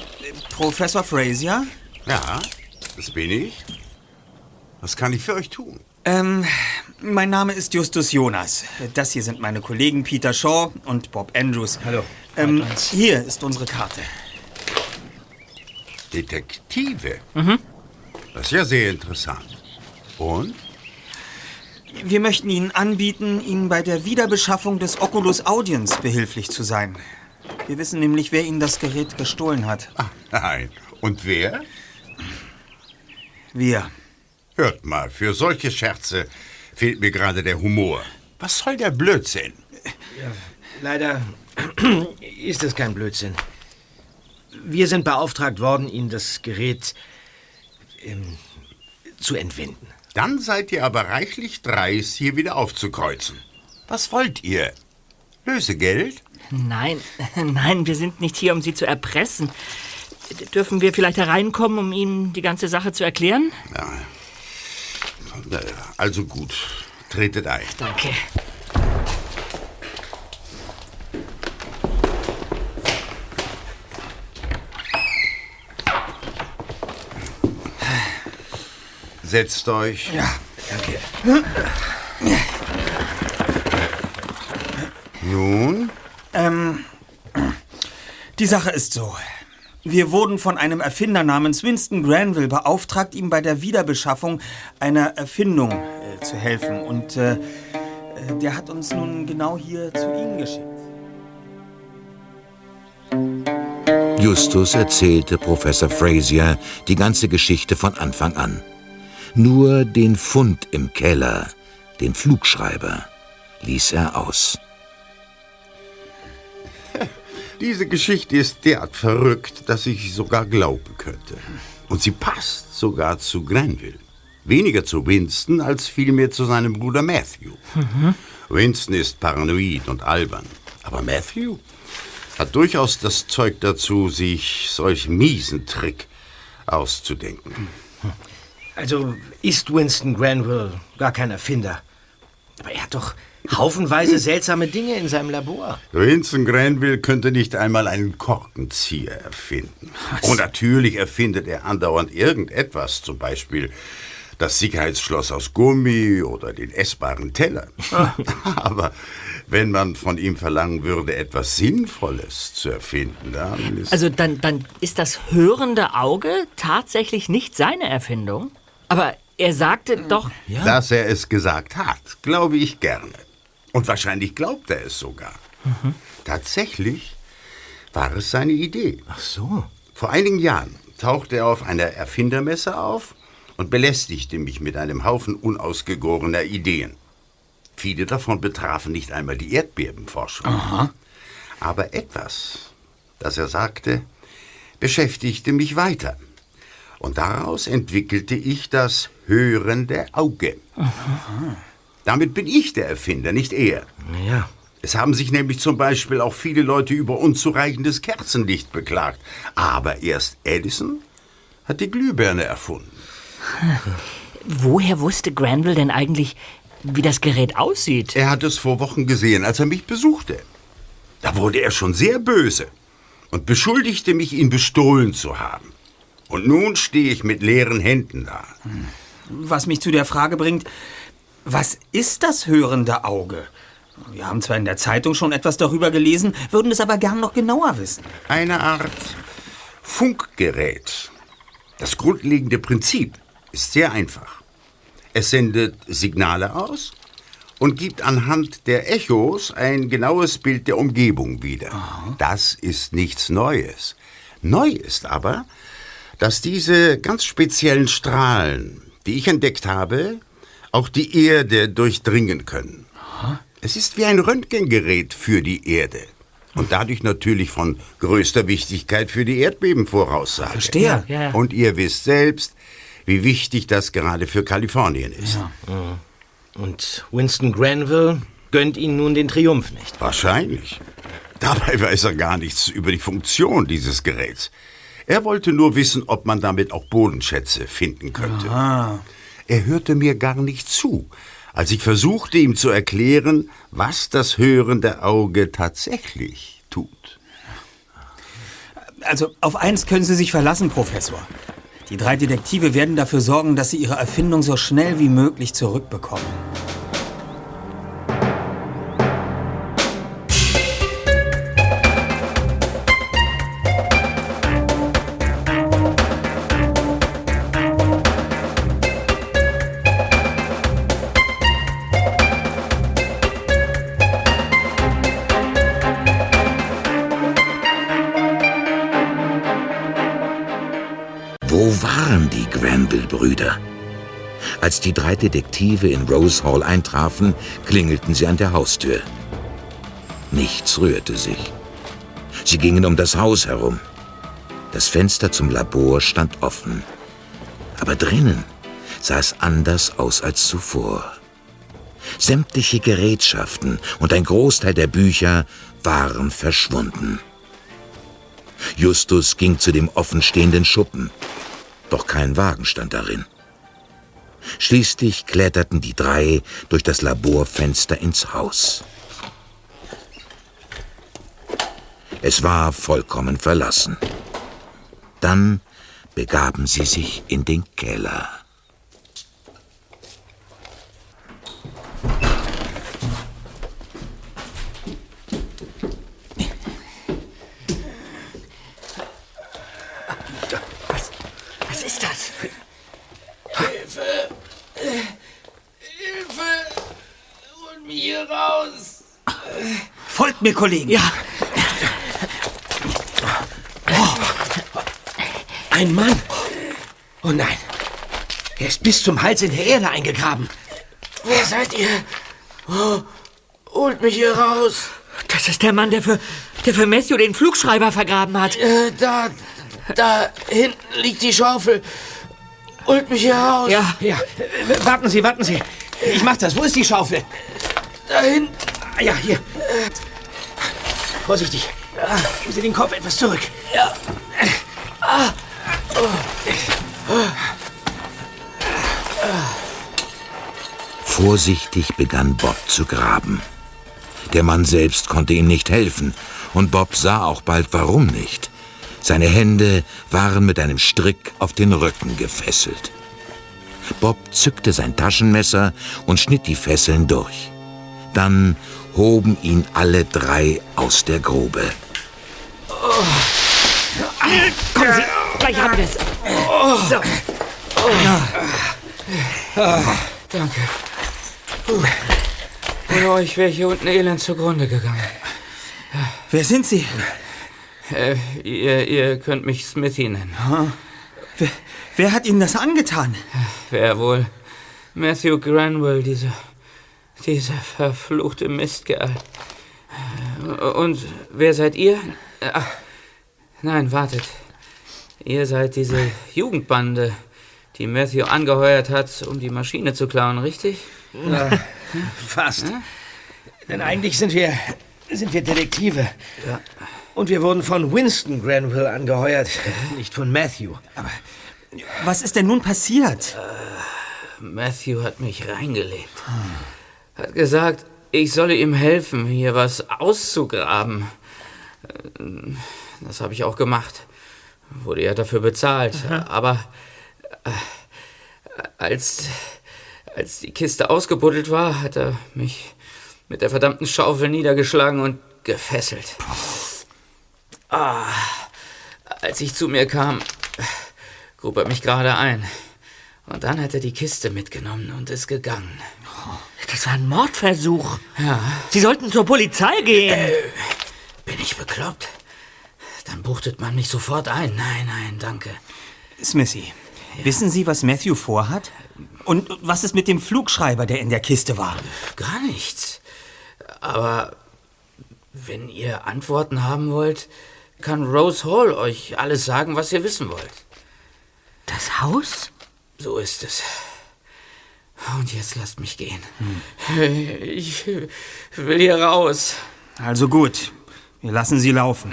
Professor Frazier? Ja, das bin ich. Was kann ich für euch tun? Ähm, mein Name ist Justus Jonas. Das hier sind meine Kollegen Peter Shaw und Bob Andrews. Hallo. Ähm, hier ist unsere Karte. Detektive? Mhm. Das ist ja sehr interessant. Und? Wir möchten Ihnen anbieten, Ihnen bei der Wiederbeschaffung des Oculus Audience behilflich zu sein. Wir wissen nämlich, wer Ihnen das Gerät gestohlen hat. Nein. Und wer? Wir. Hört mal, für solche Scherze fehlt mir gerade der Humor. Was soll der Blödsinn? Ja, leider ist es kein Blödsinn. Wir sind beauftragt worden, Ihnen das Gerät ähm, zu entwenden. Dann seid ihr aber reichlich dreist, hier wieder aufzukreuzen. Was wollt ihr? Lösegeld? Nein, nein, wir sind nicht hier, um Sie zu erpressen. Dürfen wir vielleicht hereinkommen, um Ihnen die ganze Sache zu erklären? Ja. Also gut, tretet ein. Danke. Setzt euch. Ja, danke. Nun? Ähm, die Sache ist so. Wir wurden von einem Erfinder namens Winston Granville beauftragt, ihm bei der Wiederbeschaffung einer Erfindung äh, zu helfen. Und äh, äh, der hat uns nun genau hier zu Ihnen geschickt. Justus erzählte Professor Frazier die ganze Geschichte von Anfang an. Nur den Fund im Keller, den Flugschreiber, ließ er aus. Diese Geschichte ist derart verrückt, dass ich sie sogar glauben könnte. Und sie passt sogar zu Granville. Weniger zu Winston als vielmehr zu seinem Bruder Matthew. Winston ist paranoid und albern. Aber Matthew hat durchaus das Zeug dazu, sich solch miesen Trick auszudenken. Also ist Winston Granville gar kein Erfinder. Aber er hat doch haufenweise seltsame Dinge in seinem Labor. Vincent Granville könnte nicht einmal einen Korkenzieher erfinden. Und natürlich erfindet er andauernd irgendetwas, zum Beispiel das Sicherheitsschloss aus Gummi oder den essbaren Teller. Aber wenn man von ihm verlangen würde, etwas Sinnvolles zu erfinden, dann ist... Also dann, dann ist das hörende Auge tatsächlich nicht seine Erfindung? Aber er sagte doch... Dass er es gesagt hat, glaube ich gerne. Und wahrscheinlich glaubt er es sogar. Tatsächlich war es seine Idee. Ach so. Vor einigen Jahren tauchte er auf einer Erfindermesse auf und belästigte mich mit einem Haufen unausgegorener Ideen. Viele davon betrafen nicht einmal die Erdbebenforschung. Aha. Aber etwas, das er sagte, beschäftigte mich weiter. Und daraus entwickelte ich das hörende Auge. Damit bin ich der Erfinder, nicht er. Ja. Es haben sich nämlich zum Beispiel auch viele Leute über unzureichendes Kerzenlicht beklagt. Aber erst Edison hat die Glühbirne erfunden. Woher wusste Granville denn eigentlich, wie das Gerät aussieht? Er hat es vor Wochen gesehen, als er mich besuchte. Da wurde er schon sehr böse und beschuldigte mich, ihn bestohlen zu haben. Und nun stehe ich mit leeren Händen da. Was mich zu der Frage bringt, was ist das hörende Auge? Wir haben zwar in der Zeitung schon etwas darüber gelesen, würden es aber gern noch genauer wissen. Eine Art Funkgerät. Das grundlegende Prinzip ist sehr einfach. Es sendet Signale aus und gibt anhand der Echos ein genaues Bild der Umgebung wieder. Das ist nichts Neues. Neu ist aber, dass diese ganz speziellen Strahlen, die ich entdeckt habe, auch die Erde durchdringen können. Es ist wie ein Röntgengerät für die Erde. Und dadurch natürlich von größter Wichtigkeit für die Erdbebenvoraussage. Verstehe. Ja, ja. Und ihr wisst selbst, wie wichtig das gerade für Kalifornien ist. Und Winston Granville gönnt Ihnen nun den Triumph nicht. Wahrscheinlich. Dabei weiß er gar nichts über die Funktion dieses Geräts. Er wollte nur wissen, ob man damit auch Bodenschätze finden könnte. Er hörte mir gar nicht zu, als ich versuchte, ihm zu erklären, was das hörende Auge tatsächlich tut. Also auf eins können Sie sich verlassen, Professor. Die drei Detektive werden dafür sorgen, dass Sie Ihre Erfindung so schnell wie möglich zurückbekommen. Granville-Brüder? Als die drei Detektive in Rose Hall eintrafen, klingelten sie an der Haustür. Nichts rührte sich. Sie gingen um das Haus herum. Das Fenster zum Labor stand offen. Aber drinnen sah es anders aus als zuvor. Sämtliche Gerätschaften und ein Großteil der Bücher waren verschwunden. Justus ging zu dem offenstehenden Schuppen, doch kein Wagen stand darin. Schließlich kletterten die drei durch das Laborfenster ins Haus. Es war vollkommen verlassen. Dann begaben sie sich in den Keller. Was ist das? Hilfe! Hilfe! Holt mich hier raus! Folgt mir, Kollegen. Ja. Ein Mann. Oh nein. Er ist bis zum Hals in der Erde eingegraben. Wer seid ihr? Oh, holt mich hier raus! Das ist der Mann, der für, der für Matthew den Flugschreiber vergraben hat. Äh, da, da hinten liegt die Schaufel. Holt mich hier raus! Ja, ja. Warten Sie, warten Sie. Ich mach das. Wo ist die Schaufel? Da hinten. Ah, Ja, hier. Vorsichtig. Geben Sie den Kopf etwas zurück. Ja. Ah. Vorsichtig begann Bob zu graben. Der Mann selbst konnte ihm nicht helfen, und Bob sah auch bald warum nicht. Seine Hände waren mit einem Strick auf den Rücken gefesselt. Bob zückte sein Taschenmesser und schnitt die Fesseln durch. Dann hoben ihn alle drei aus der Grube. Kommen Sie, gleich haben wir es. So. Danke. Puh. Ohne euch wäre hier unten elend zugrunde gegangen. Wer sind Sie? Äh, ihr, ihr könnt mich Smithy nennen. Wer, wer hat Ihnen das angetan? Wer wohl? Matthew Granville, dieser, dieser verfluchte Mistkerl. Und wer seid ihr? Ach, nein, wartet. Ihr seid diese Jugendbande, die Matthew angeheuert hat, um die Maschine zu klauen, richtig? Ja, fast. Denn eigentlich sind wir, sind wir Detektive. Ja. Und wir wurden von Winston Granville angeheuert, nicht von Matthew. Aber was ist denn nun passiert? Matthew hat mich reingelegt. Hat gesagt, ich solle ihm helfen, hier was auszugraben. Das habe ich auch gemacht. Wurde ja dafür bezahlt. Aber äh, als, als die Kiste ausgebuddelt war, hat er mich mit der verdammten Schaufel niedergeschlagen und gefesselt. Ah, als ich zu mir kam, grub er mich gerade ein. Und dann hat er die Kiste mitgenommen und ist gegangen. Das war ein Mordversuch. Ja. Sie sollten zur Polizei gehen. Bin ich bekloppt? Dann buchtet man mich sofort ein. Nein, nein, danke. Smithy, wissen Sie, was Matthew vorhat? Und was ist mit dem Flugschreiber, der in der Kiste war? Gar nichts. Aber wenn ihr Antworten haben wollt, kann Rose Hall euch alles sagen, was ihr wissen wollt. Das Haus? So ist es. Und jetzt lasst mich gehen. Ich will hier raus. Also gut, wir lassen Sie laufen.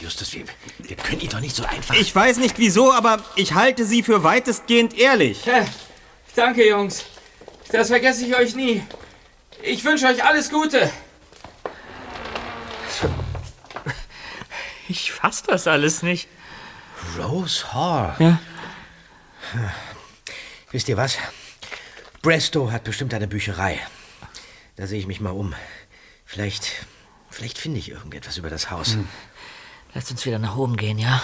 Justus, wir, wir können ihn doch nicht so einfach... Ich weiß nicht wieso, aber ich halte Sie für weitestgehend ehrlich. Danke, Jungs. Das vergesse ich euch nie. Ich wünsche euch alles Gute. Ich fass das alles nicht. Rose Hall. Ja. Wisst ihr was? Brestow hat bestimmt eine Bücherei. Da sehe ich mich mal um. Vielleicht, vielleicht finde ich irgendetwas über das Haus. Lasst uns wieder nach oben gehen, ja?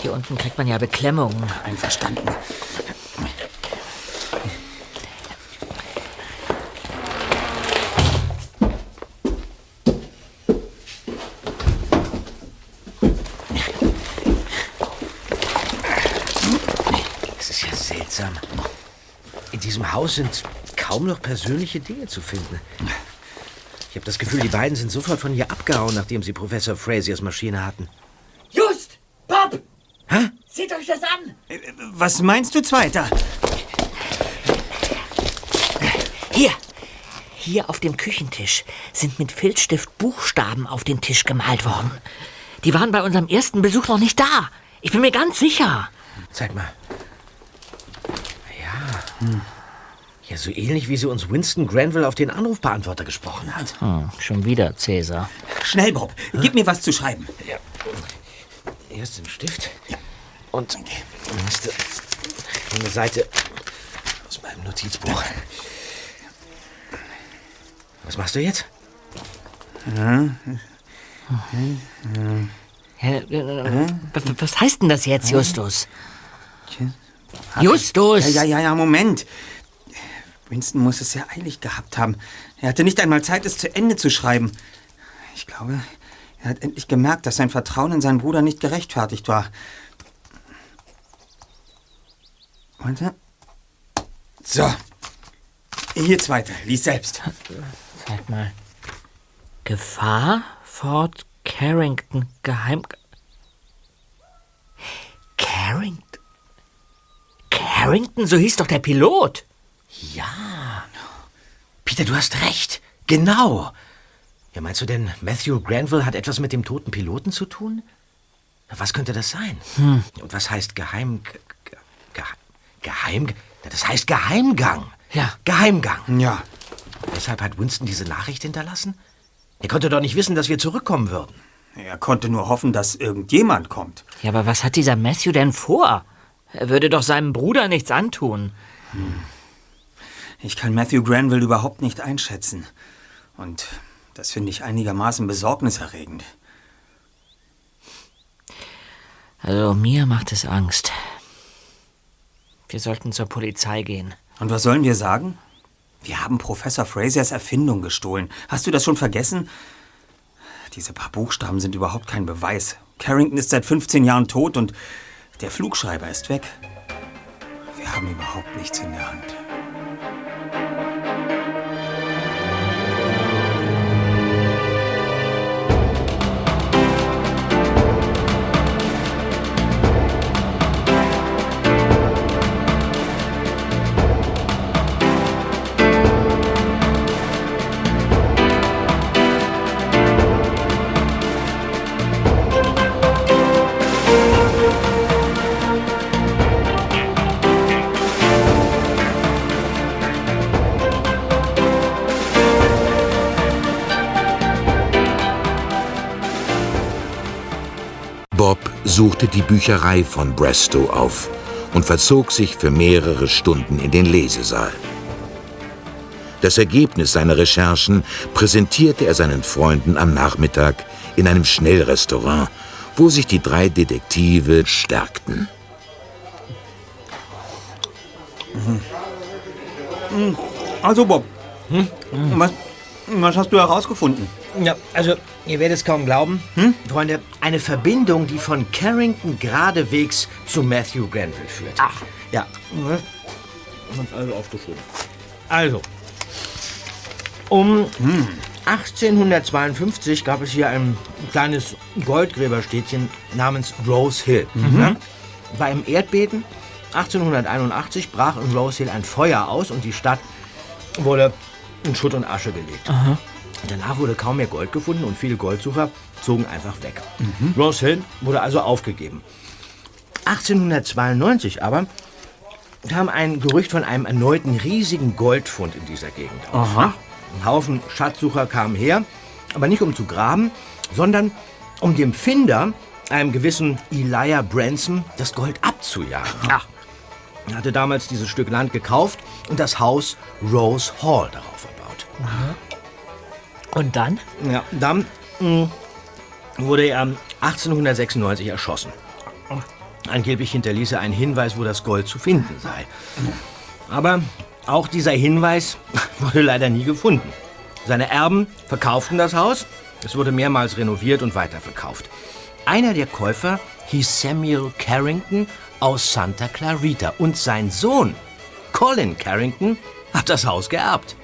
Hier unten kriegt man ja Beklemmungen. Einverstanden. Seltsam. In diesem Haus sind kaum noch persönliche Dinge zu finden. Ich habe das Gefühl, die beiden sind sofort von hier abgehauen, nachdem sie Professor Frasiers Maschine hatten. Just! Bob! Hä? Seht euch das an! Was meinst du, Zweiter? Hier! Hier auf dem Küchentisch sind mit Filzstift Buchstaben auf den Tisch gemalt worden. Die waren bei unserem ersten Besuch noch nicht da. Ich bin mir ganz sicher. Zeig mal. Ja. Ja, so ähnlich wie sie uns Winston Granville auf den Anrufbeantworter gesprochen hat. Hm, schon wieder Cäsar. Schnell, Bob. Gib mir was zu schreiben. Ja. Erst den Stift. Und nächste eine Seite aus meinem Notizbuch. Was machst du jetzt? Hä, äh, was- Was heißt denn das jetzt, Justus? Justus! Ja, ja, ja, ja, Moment. Winston muss es ja eilig gehabt haben. Er hatte nicht einmal Zeit, es zu Ende zu schreiben. Ich glaube, er hat endlich gemerkt, dass sein Vertrauen in seinen Bruder nicht gerechtfertigt war. Warte. So. Hier zweite. Lies selbst. Zeig mal. Gefahr? Fort Carrington Geheim... Carrington? Carrington, so hieß doch der Pilot. Ja. Peter, du hast recht. Genau. Ja, meinst du denn, Matthew Granville hat etwas mit dem toten Piloten zu tun? Na, Was könnte das sein? Hm. Und was heißt Geheim... Ge, ge, ge, Geheim... Das heißt Geheimgang. Ja. Geheimgang. Ja. Weshalb hat Winston diese Nachricht hinterlassen? Er konnte doch nicht wissen, dass wir zurückkommen würden. Er konnte nur hoffen, dass irgendjemand kommt. Ja, aber was hat dieser Matthew denn vor? Er würde doch seinem Bruder nichts antun. Ich kann Matthew Granville überhaupt nicht einschätzen. Und das finde ich einigermaßen besorgniserregend. Also mir macht es Angst. Wir sollten zur Polizei gehen. Und was sollen wir sagen? Wir haben Professor Frasers Erfindung gestohlen. Hast du das schon vergessen? Diese paar Buchstaben sind überhaupt kein Beweis. Carrington ist seit 15 Jahren tot und der Flugschreiber ist weg. Wir haben überhaupt nichts in der Hand. Suchte die Bücherei von Brestow auf und verzog sich für mehrere Stunden in den Lesesaal. Das Ergebnis seiner Recherchen präsentierte er seinen Freunden am Nachmittag in einem Schnellrestaurant, wo sich die drei Detektive stärkten. Also, Bob, was, was hast du herausgefunden? Ja, also, ihr werdet es kaum glauben. Freunde, eine Verbindung, die von Carrington geradewegs zu Matthew Granville führt. Ach. Ja. Hab's also aufgeschrieben. Also, um 1852 gab es hier ein kleines Goldgräberstädtchen namens Rose Hill. Ja? Bei einem Erdbeben 1881 brach in Rose Hill ein Feuer aus und die Stadt wurde in Schutt und Asche gelegt. Danach wurde kaum mehr Gold gefunden und viele Goldsucher zogen einfach weg. Rose Hill wurde also aufgegeben. 1892 aber kam ein Gerücht von einem erneuten riesigen Goldfund in dieser Gegend auf. Aha. Ein Haufen Schatzsucher kamen her, aber nicht um zu graben, sondern um dem Finder, einem gewissen Elijah Branson, das Gold abzujagen. Ach. Er hatte damals dieses Stück Land gekauft und das Haus Rose Hall darauf erbaut. Und dann? Ja, dann mh, wurde er 1896 erschossen. Angeblich hinterließ er einen Hinweis, wo das Gold zu finden sei. Aber auch dieser Hinweis wurde leider nie gefunden. Seine Erben verkauften das Haus, es wurde mehrmals renoviert und weiterverkauft. Einer der Käufer hieß Samuel Carrington aus Santa Clarita und sein Sohn, Colin Carrington, hat das Haus geerbt.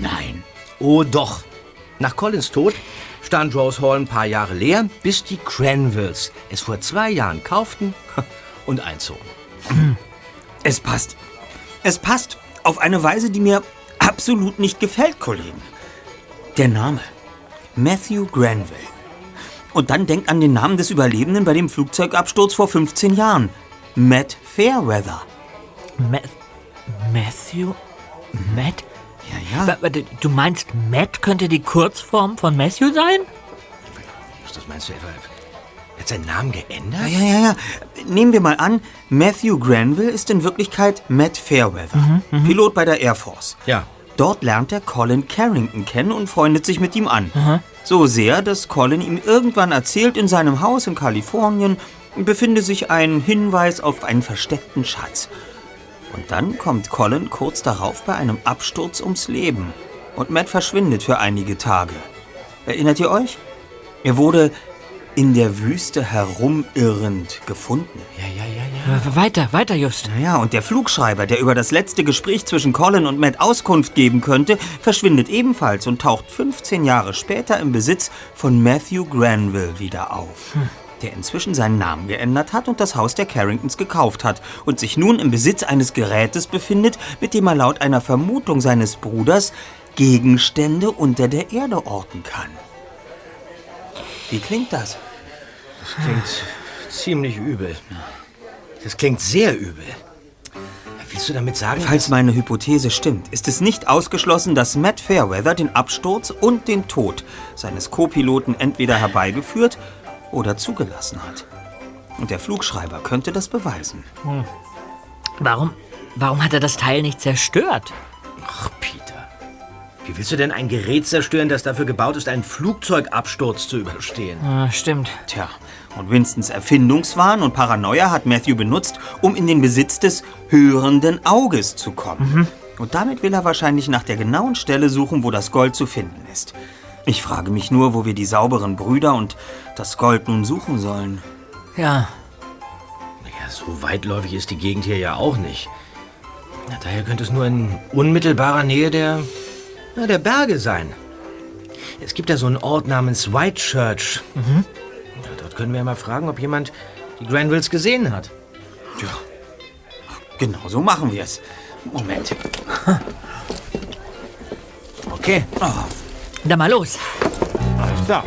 Nein. Oh doch. Nach Collins Tod stand Rose Hall ein paar Jahre leer, bis die Cranvilles es vor zwei Jahren kauften und einzogen. Es passt. Es passt auf eine Weise, die mir absolut nicht gefällt, Kollegen. Der Name. Matthew Granville. Und dann denkt an den Namen des Überlebenden bei dem Flugzeugabsturz vor 15 Jahren. Matt Fairweather. Ma Matthew? Matt? Ja, ja. Du meinst, Matt könnte die Kurzform von Matthew sein? Was meinst du etwa? Hat seinen Namen geändert? Ja, ja, ja, ja. Nehmen wir mal an, Matthew Granville ist in Wirklichkeit Matt Fairweather, Mhm, Pilot bei der Air Force. Ja. Dort lernt er Colin Carrington kennen und freundet sich mit ihm an. Aha. So sehr, dass Colin ihm irgendwann erzählt, in seinem Haus in Kalifornien befinde sich ein Hinweis auf einen versteckten Schatz. Und dann kommt Colin kurz darauf bei einem Absturz ums Leben. Und Matt verschwindet für einige Tage. Erinnert ihr euch? Er wurde in der Wüste herumirrend gefunden. Ja, ja, ja, ja. Weiter, weiter, Just. Naja, und der Flugschreiber, der über das letzte Gespräch zwischen Colin und Matt Auskunft geben könnte, verschwindet ebenfalls und taucht 15 Jahre später im Besitz von Matthew Granville wieder auf. Der inzwischen seinen Namen geändert hat und das Haus der Carringtons gekauft hat und sich nun im Besitz eines Gerätes befindet, mit dem er laut einer Vermutung seines Bruders Gegenstände unter der Erde orten kann. Wie klingt das? Das klingt ziemlich übel. Das klingt sehr übel. Willst du damit sagen, Falls meine Hypothese stimmt, ist es nicht ausgeschlossen, dass Matt Fairweather den Absturz und den Tod seines Co-Piloten entweder herbeigeführt oder zugelassen hat. Und der Flugschreiber könnte das beweisen. Hm. Warum, warum hat er das Teil nicht zerstört? Ach, Peter. Wie willst du denn ein Gerät zerstören, das dafür gebaut ist, einen Flugzeugabsturz zu überstehen? Ah, stimmt. Tja, und Winstons Erfindungswahn und Paranoia hat Matthew benutzt, um in den Besitz des hörenden Auges zu kommen. Und damit will er wahrscheinlich nach der genauen Stelle suchen, wo das Gold zu finden ist. Ich frage mich nur, wo wir die sauberen Brüder und das Gold nun suchen sollen. Ja. Naja, so weitläufig ist die Gegend hier ja auch nicht. Na, daher könnte es nur in unmittelbarer Nähe der, na, der Berge sein. Es gibt da so einen Ort namens Whitechurch. Mhm. Ja, dort können wir mal fragen, ob jemand die Granvilles gesehen hat. Ja, genau so machen wir es. Moment. Okay. Dann mal los. Alles klar.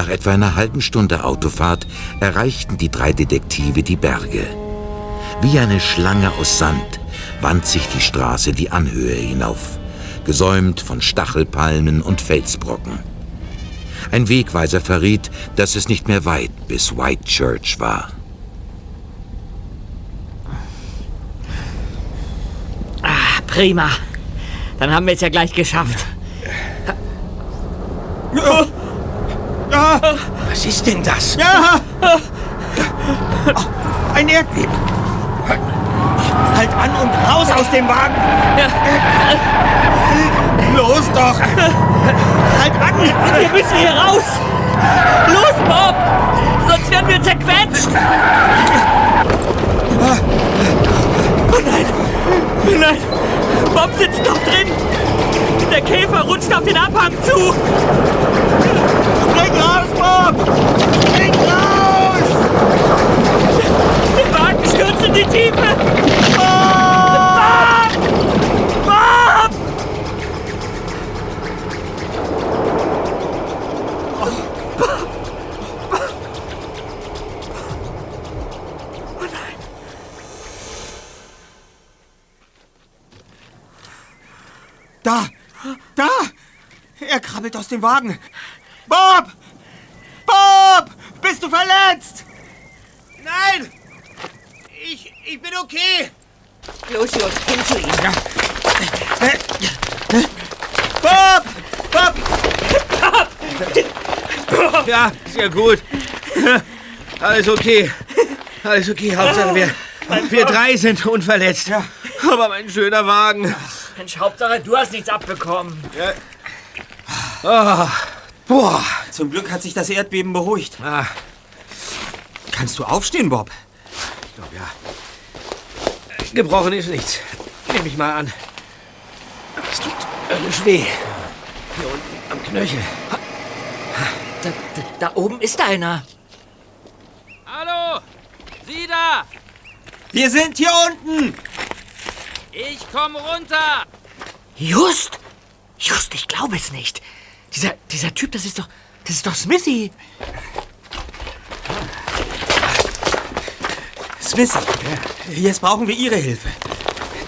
Nach etwa einer halben Stunde Autofahrt erreichten die drei Detektive die Berge. Wie eine Schlange aus Sand wand sich die Straße die Anhöhe hinauf, gesäumt von Stachelpalmen und Felsbrocken. Ein Wegweiser verriet, dass es nicht mehr weit bis Whitechurch war. Ah, prima. Dann haben wir es ja gleich geschafft. Ja! Was ist denn das? Ja! Ein Erdbeben! Halt an und raus aus dem Wagen! Los doch! Halt an! Wir müssen hier raus! Los, Bob! Sonst werden wir zerquetscht! Oh nein! Oh nein! Bob sitzt noch drin! Der Käfer rutscht auf den Abhang zu! Spring raus, Bob! Spring raus! Der Wagen stürzt in die Tiefe! Bob! Bob! Da! Da! Er krabbelt aus dem Wagen. Bob! Bob! Bist du verletzt? Nein! Ich, ich bin okay. Los, Jungs, hin zu ihm. Bob! Ja, sehr gut. Alles okay. Alles okay. Hauptsache, wir, wir drei sind unverletzt. Ja. Aber mein schöner Wagen. Mensch, Hauptsache, du hast nichts abbekommen. Ah. Boah, zum Glück hat sich das Erdbeben beruhigt. Ah. Kannst du aufstehen, Bob? Ich glaube, ja. Gebrochen ist nichts. Nehme ich mal an. Es tut höllisch weh. Hier unten am Knöchel. Da, da, da oben ist einer. Hallo! Sie da! Wir sind hier unten! Ich komm runter! Just! Just, ich glaube es nicht. Dieser, dieser Typ, das ist doch. Das ist doch Smithy. Smithy, jetzt brauchen wir Ihre Hilfe.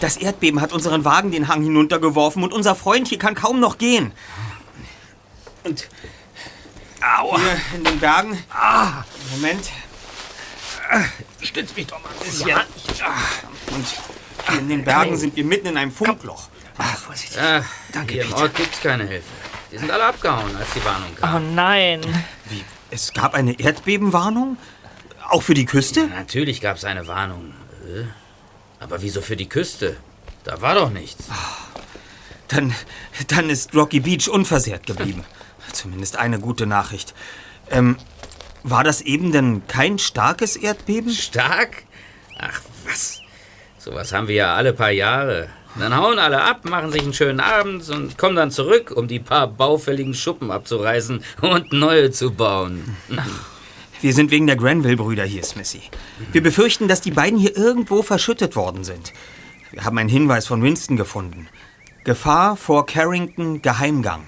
Das Erdbeben hat unseren Wagen den Hang hinuntergeworfen und unser Freund hier kann kaum noch gehen. Und Aua. hier in den Bergen. Ah. Moment. Stütz mich doch mal ein bisschen. Ja. Und hier in den Bergen sind wir mitten in einem Funkloch. Ah, vorsichtig. Ach, Danke, hier im Peter. Ort gibt's keine Hilfe. Die sind alle abgehauen, als die Warnung kam. Oh nein. Wie? Es gab eine Erdbebenwarnung? Auch für die Küste? Natürlich gab's eine Warnung. Äh, Aber wieso für die Küste? Da war doch nichts. Dann, dann ist Rocky Beach unversehrt geblieben. Zumindest eine gute Nachricht. Ähm, war das eben denn kein starkes Erdbeben? Stark? Ach, was? Sowas haben wir ja alle paar Jahre. Dann hauen alle ab, machen sich einen schönen Abend und kommen dann zurück, um die paar baufälligen Schuppen abzureißen und neue zu bauen. Wir sind wegen der Granville-Brüder hier, Smithy. Wir befürchten, dass die beiden hier irgendwo verschüttet worden sind. Wir haben einen Hinweis von Winston gefunden. Gefahr vor Carrington Geheimgang.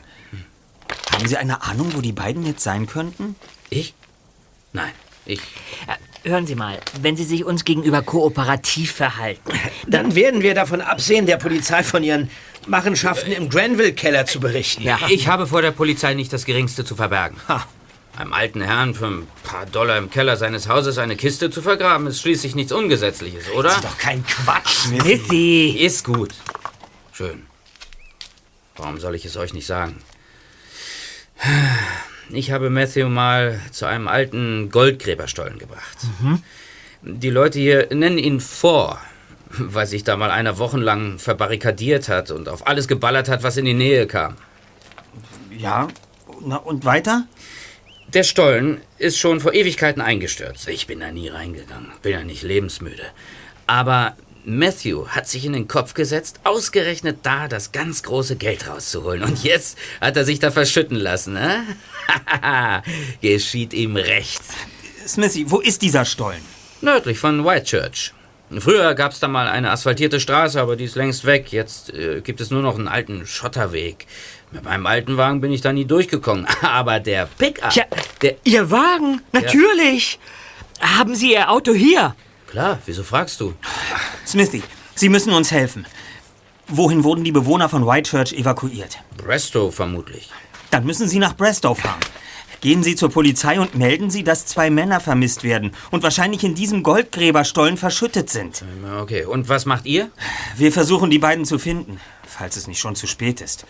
Haben Sie eine Ahnung, wo die beiden jetzt sein könnten? Ich? Nein, ich. Äh, Hören Sie mal, wenn Sie sich uns gegenüber kooperativ verhalten. Dann werden wir davon absehen, der Polizei von ihren Machenschaften im Granville-Keller zu berichten. Ja, ich habe vor der Polizei nicht das Geringste zu verbergen. Einem alten Herrn für ein paar Dollar im Keller seines Hauses eine Kiste zu vergraben, ist schließlich nichts Ungesetzliches, oder? Das ist doch kein Quatsch. Smithy! Ist gut. Schön. Warum soll ich es euch nicht sagen? Ich habe Matthew mal zu einem alten Goldgräberstollen gebracht. Die Leute hier nennen ihn vor, weil sich da mal einer wochenlang verbarrikadiert hat und auf alles geballert hat, was in die Nähe kam. Ja. Na, und weiter? Der Stollen ist schon vor Ewigkeiten eingestürzt. Ich bin da nie reingegangen, bin ja nicht lebensmüde. Aber Matthew hat sich in den Kopf gesetzt, ausgerechnet da das ganz große Geld rauszuholen. Und jetzt hat er sich da verschütten lassen, ne? Geschieht ihm recht. Smithy, wo ist dieser Stollen? Nördlich von Whitechurch. Früher gab es da mal eine asphaltierte Straße, aber die ist längst weg. Jetzt äh, gibt es nur noch einen alten Schotterweg. Mit meinem alten Wagen bin ich da nie durchgekommen. Aber der Pickup, Tja, der... Ihr Wagen? Natürlich! Haben Sie Ihr Auto hier? Klar, wieso fragst du? Smithy, Sie müssen uns helfen. Wohin wurden die Bewohner von Whitechurch evakuiert? Brestow vermutlich. Dann müssen Sie nach Brestow fahren. Gehen Sie zur Polizei und melden Sie, dass zwei Männer vermisst werden und wahrscheinlich in diesem Goldgräberstollen verschüttet sind. Okay, und was macht ihr? Wir versuchen, die beiden zu finden, falls es nicht schon zu spät ist.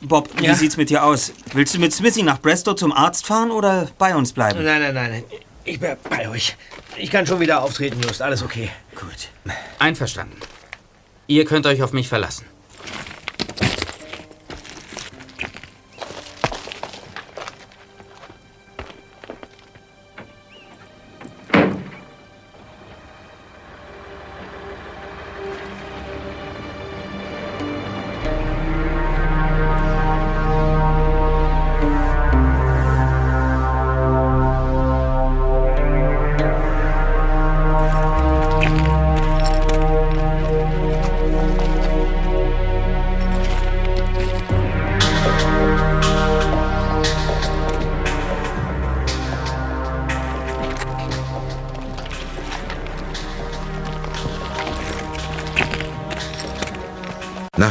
Bob, Ja? wie sieht's mit dir aus? Willst du mit Smithy nach Brestow zum Arzt fahren oder bei uns bleiben? Nein, nein, nein. Ich bleib bei euch. Ich kann schon wieder auftreten, Just. Alles okay. Gut. Einverstanden. Ihr könnt euch auf mich verlassen.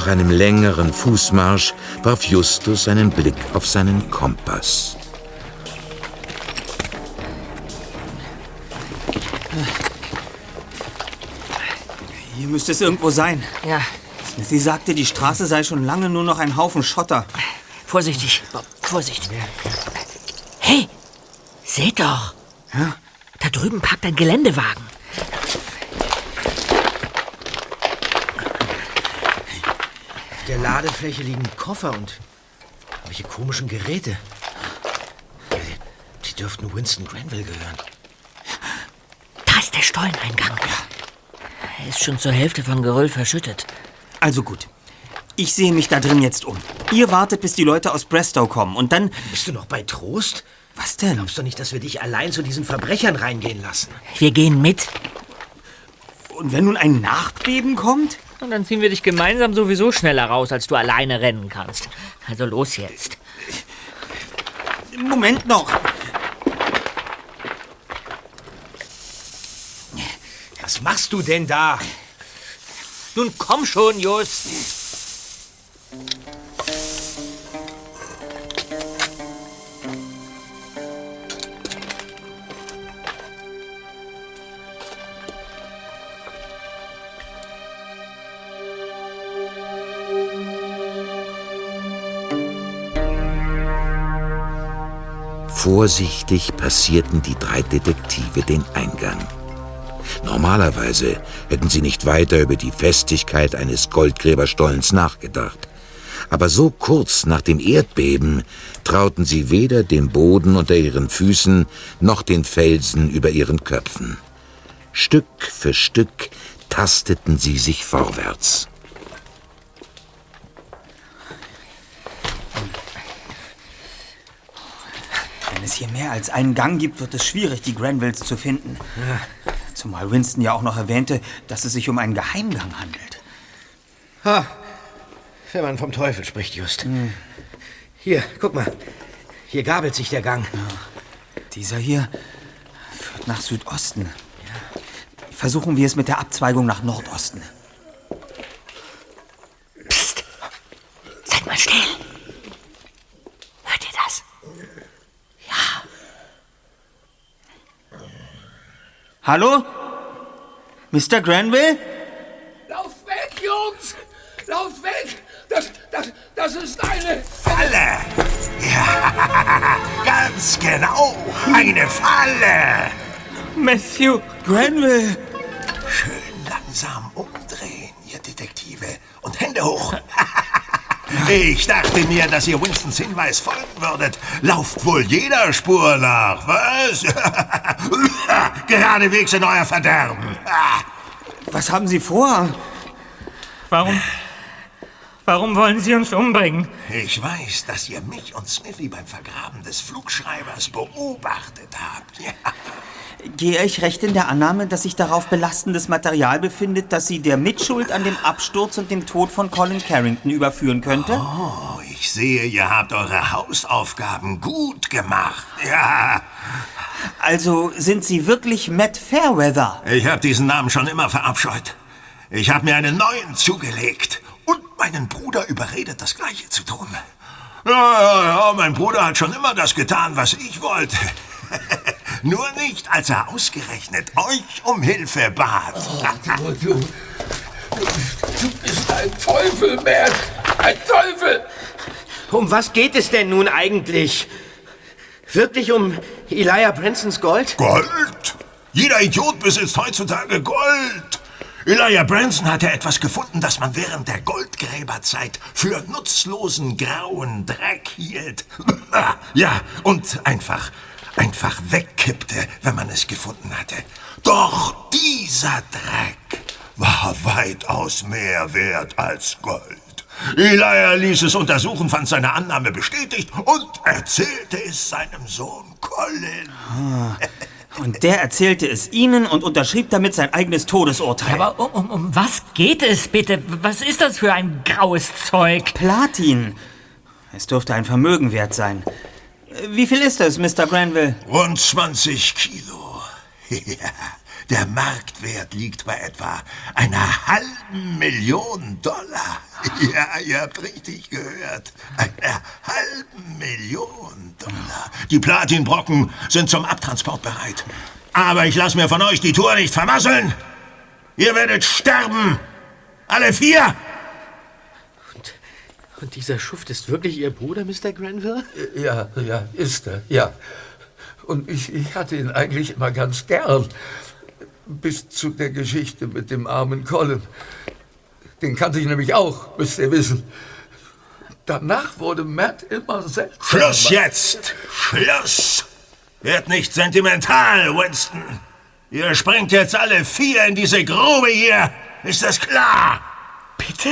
Nach einem längeren Fußmarsch warf Justus einen Blick auf seinen Kompass. Hier müsste es irgendwo sein. Ja, Sie sagte, die Straße sei schon lange nur noch ein Haufen Schotter. vorsichtig, Bob, Vorsicht. Hey, seht doch, Ja? Da drüben parkt ein Geländewagen. Der Ladefläche liegen Koffer und welche komischen Geräte. Die dürften Winston Granville gehören. Da ist der Stolleneingang. Er ist schon zur Hälfte von Geröll verschüttet. Also gut. Ich sehe mich da drin jetzt um. Ihr wartet, bis die Leute aus Brestow kommen und dann... Bist du noch bei Trost? Was denn? Glaubst du nicht, dass wir dich allein zu diesen Verbrechern reingehen lassen? Wir gehen mit. Und wenn nun ein Nachbeben kommt? Und dann ziehen wir dich gemeinsam sowieso schneller raus, als du alleine rennen kannst. Also los jetzt. Moment noch. Was machst du denn da? Nun komm schon, Just. Vorsichtig passierten die drei Detektive den Eingang. Normalerweise hätten sie nicht weiter über die Festigkeit eines Goldgräberstollens nachgedacht. Aber so kurz nach dem Erdbeben trauten sie weder dem Boden unter ihren Füßen noch den Felsen über ihren Köpfen. Stück für Stück tasteten sie sich vorwärts. Hier mehr als einen Gang gibt, wird es schwierig, die Granvilles zu finden. Zumal Winston ja auch noch erwähnte, dass es sich um einen Geheimgang handelt. Ha, wenn man vom Teufel spricht, Just. Hier, guck mal. Hier gabelt sich der Gang. Dieser hier führt nach Südosten. Versuchen wir es mit der Abzweigung nach Nordosten. Seid mal still. Hört ihr das? Hallo? Mr. Granville? Lauf weg, Jungs! Lauf weg! Das, das, das ist eine Falle! Ja, ganz genau. Eine Falle. Matthew Granville. Schön langsam umdrehen, ihr Detektive. Und Hände hoch. Ich dachte mir, dass ihr Winstons Hinweis folgen würdet. Lauft wohl jeder Spur nach, was? Geradewegs in euer Verderben. Was haben Sie vor? Warum? Warum wollen Sie uns umbringen? Ich weiß, dass ihr mich und Smithy beim Vergraben des Flugschreibers beobachtet habt. Ja. Gehe ich recht in der Annahme, dass sich darauf belastendes Material befindet, das Sie der Mitschuld an dem Absturz und dem Tod von Colin Carrington überführen könnte? Oh, ich sehe, ihr habt eure Hausaufgaben gut gemacht. Ja. Also sind Sie wirklich Matt Fairweather? Ich habe diesen Namen schon immer verabscheut. Ich habe mir einen neuen zugelegt und meinen Bruder überredet, das Gleiche zu tun. Ja, ja, ja, mein Bruder hat schon immer das getan, was ich wollte. Nur nicht, als er ausgerechnet euch um Hilfe bat. Du, du, du bist ein Teufel, Matt! Ein Teufel! Um was geht es denn nun eigentlich? Wirklich um Elijah Bransons Gold? Gold? Jeder Idiot besitzt heutzutage Gold. Elijah Branson hatte etwas gefunden, das man während der Goldgräberzeit für nutzlosen grauen Dreck hielt. Ja, und einfach, einfach wegkippte, wenn man es gefunden hatte. Doch dieser Dreck war weitaus mehr wert als Gold. Elijah ließ es untersuchen, fand seine Annahme bestätigt und erzählte es seinem Sohn Colin. Und der erzählte es Ihnen und unterschrieb damit sein eigenes Todesurteil. Aber um, um, um was geht es bitte? Was ist das für ein graues Zeug? Platin. Es dürfte ein Vermögen wert sein. Wie viel ist es, Mr. Granville? Rund 20 Kilo. Der Marktwert liegt bei etwa einer halben Million Dollar. Ja, ihr habt richtig gehört. Einer halben Million Dollar. Die Platinbrocken sind zum Abtransport bereit. Aber ich lasse mir von euch die Tour nicht vermasseln. Ihr werdet sterben. Alle vier. Und dieser Schuft ist wirklich Ihr Bruder, Mr. Granville? Ja, ja, ist er, ja. Und ich, ich hatte ihn eigentlich immer ganz gern. Bis zu der Geschichte mit dem armen Colin. Den kannte ich nämlich auch, müsst ihr wissen. Danach wurde Matt immer seltsamer. Schluss jetzt! Schluss! Werd nicht sentimental, Winston. Ihr springt jetzt alle vier in diese Grube hier. Ist das klar? Bitte?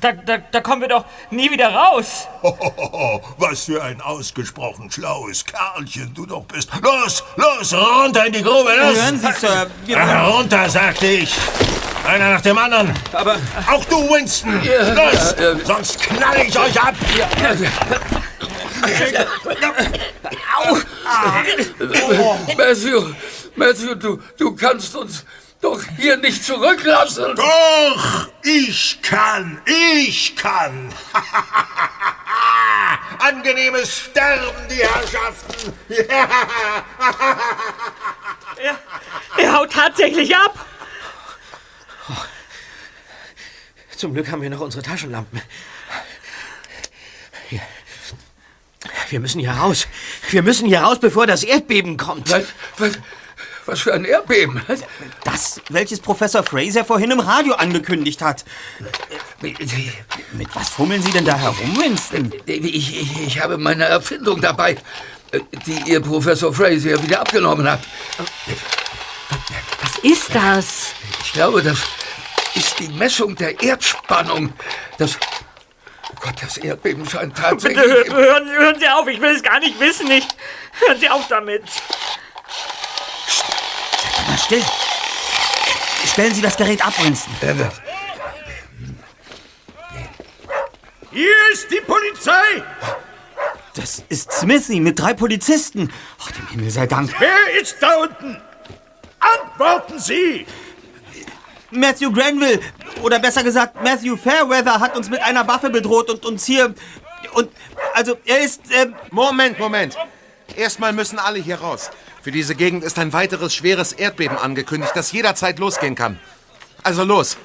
Da, da, da kommen wir doch nie wieder raus. Hohoho, was für ein ausgesprochen schlaues Kerlchen du doch bist. Los, los, runter in die Grube, los! Hören Sie, Sir, wir Ah, runter, sagte ich. Einer nach dem anderen. Aber Auch du, Winston. Ja, Los, ja, ja. sonst knall ich euch ab. Matthew, Matthew, du, du kannst uns doch hier nicht zurücklassen. Doch, ich kann, ich kann. Angenehmes Sterben, die Herrschaften. Er, er haut tatsächlich ab. zum Glück haben wir noch unsere Taschenlampen. Hier. Wir müssen hier raus. Wir müssen hier raus, bevor das Erdbeben kommt. Was, was, was für ein Erdbeben. Das, welches Professor Fraser vorhin im Radio angekündigt hat. Mit was fummeln Sie denn da herum, Winston? Ich, ich, ich habe meine Erfindung dabei, äh, die Ihr Professor Fraser wieder abgenommen hat. Was ist das? Ich glaube, das ist die Messung der Erdspannung. Das, oh Gott, das Erdbeben scheint Bitte tatsächlich... hö- hören, hören Sie auf, ich will es gar nicht wissen. Ich, hören Sie auf damit. Na, still. Stellen Sie das Gerät ab, Winston. Hier ist die Polizei! Das ist Smithy mit drei Polizisten. Ach, dem Himmel sei Dank. Wer ist da unten? Antworten Sie! Matthew Granville, oder besser gesagt, Matthew Fairweather hat uns mit einer Waffe bedroht und uns hier... Und, also, er ist... Ähm, Moment, Moment. Erstmal müssen alle hier raus. Für diese Gegend ist ein weiteres schweres Erdbeben angekündigt, das jederzeit losgehen kann. Also los.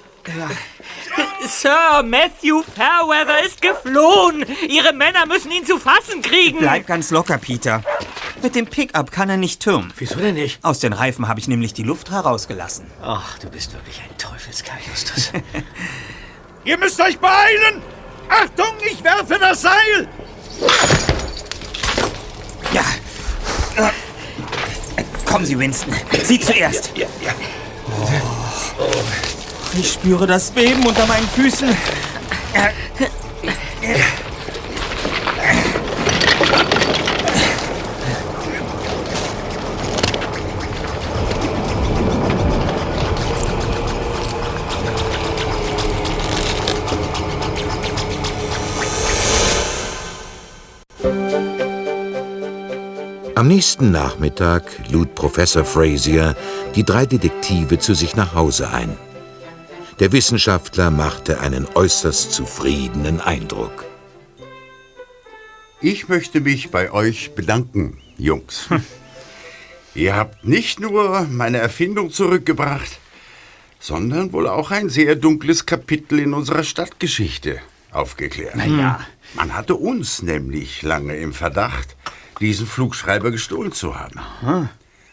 Sir, Matthew Fairweather ist geflohen. Ihre Männer müssen ihn zu fassen kriegen. bleib ganz locker, Peter. Mit dem Pickup kann er nicht türmen. Wieso denn nicht? Aus den Reifen habe ich nämlich die Luft herausgelassen. Ach, du bist wirklich ein Teufelskerl, Justus. Ihr müsst euch beeilen! Achtung, ich werfe das Seil! Ja. Äh, Kommen Sie, Winston. Sie zuerst. Oh. Ich spüre das Beben unter meinen Füßen. Nächsten Nachmittag lud Professor Frazier die drei Detektive zu sich nach Hause ein. Der Wissenschaftler machte einen äußerst zufriedenen Eindruck. Ich möchte mich bei euch bedanken, Jungs. Ihr habt nicht nur meine Erfindung zurückgebracht, sondern wohl auch ein sehr dunkles Kapitel in unserer Stadtgeschichte aufgeklärt. Na ja. Man hatte uns nämlich lange im Verdacht, diesen Flugschreiber gestohlen zu haben.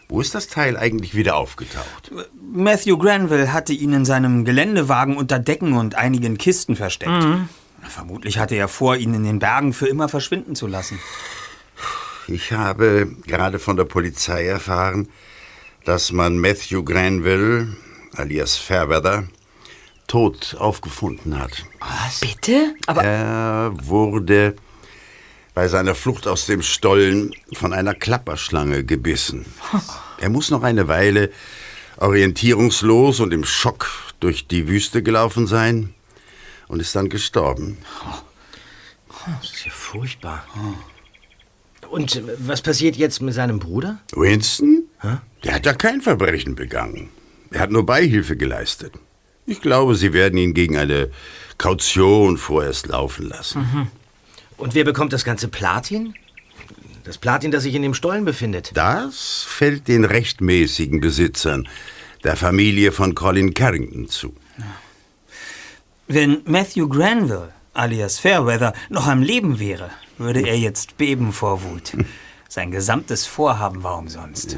Wo ist das Teil eigentlich wieder aufgetaucht? Matthew Granville hatte ihn in seinem Geländewagen unter Decken und einigen Kisten versteckt. Mhm. Vermutlich hatte er vor, ihn in den Bergen für immer verschwinden zu lassen. Ich habe gerade von der Polizei erfahren, dass man Matthew Granville, alias Fairweather, tot aufgefunden hat. Was? Bitte? Aber Er wurde bei seiner Flucht aus dem Stollen von einer Klapperschlange gebissen. Er muss noch eine Weile orientierungslos und im Schock durch die Wüste gelaufen sein und ist dann gestorben. Das ist ja furchtbar. Und äh, was passiert jetzt mit seinem Bruder? Winston? Der hat ja kein Verbrechen begangen. Er hat nur Beihilfe geleistet. Ich glaube, Sie werden ihn gegen eine Kaution vorerst laufen lassen. Mhm. Und wer bekommt das ganze Platin? Das Platin, das sich in dem Stollen befindet. Das fällt den rechtmäßigen Besitzern der Familie von Colin Carrington zu. Wenn Matthew Granville, alias Fairweather, noch am Leben wäre, würde er jetzt beben vor Wut. Sein gesamtes Vorhaben war umsonst.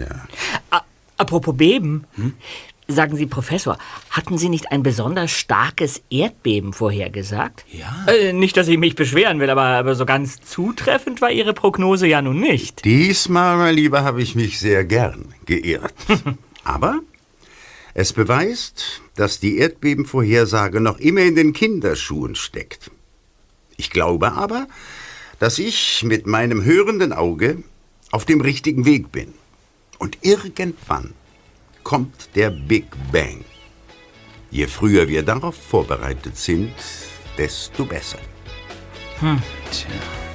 A apropos Beben. Sagen Sie, Professor, hatten Sie nicht ein besonders starkes Erdbeben vorhergesagt? Ja. Äh, nicht, dass ich mich beschweren will, aber, aber so ganz zutreffend war Ihre Prognose ja nun nicht. Diesmal, mein Lieber, habe ich mich sehr gern geirrt. Aber es beweist, dass die Erdbebenvorhersage noch immer in den Kinderschuhen steckt. Ich glaube aber, dass ich mit meinem hörenden Auge auf dem richtigen Weg bin. Und irgendwann kommt der Big Bang. Je früher wir darauf vorbereitet sind, desto besser. Hm. Tja.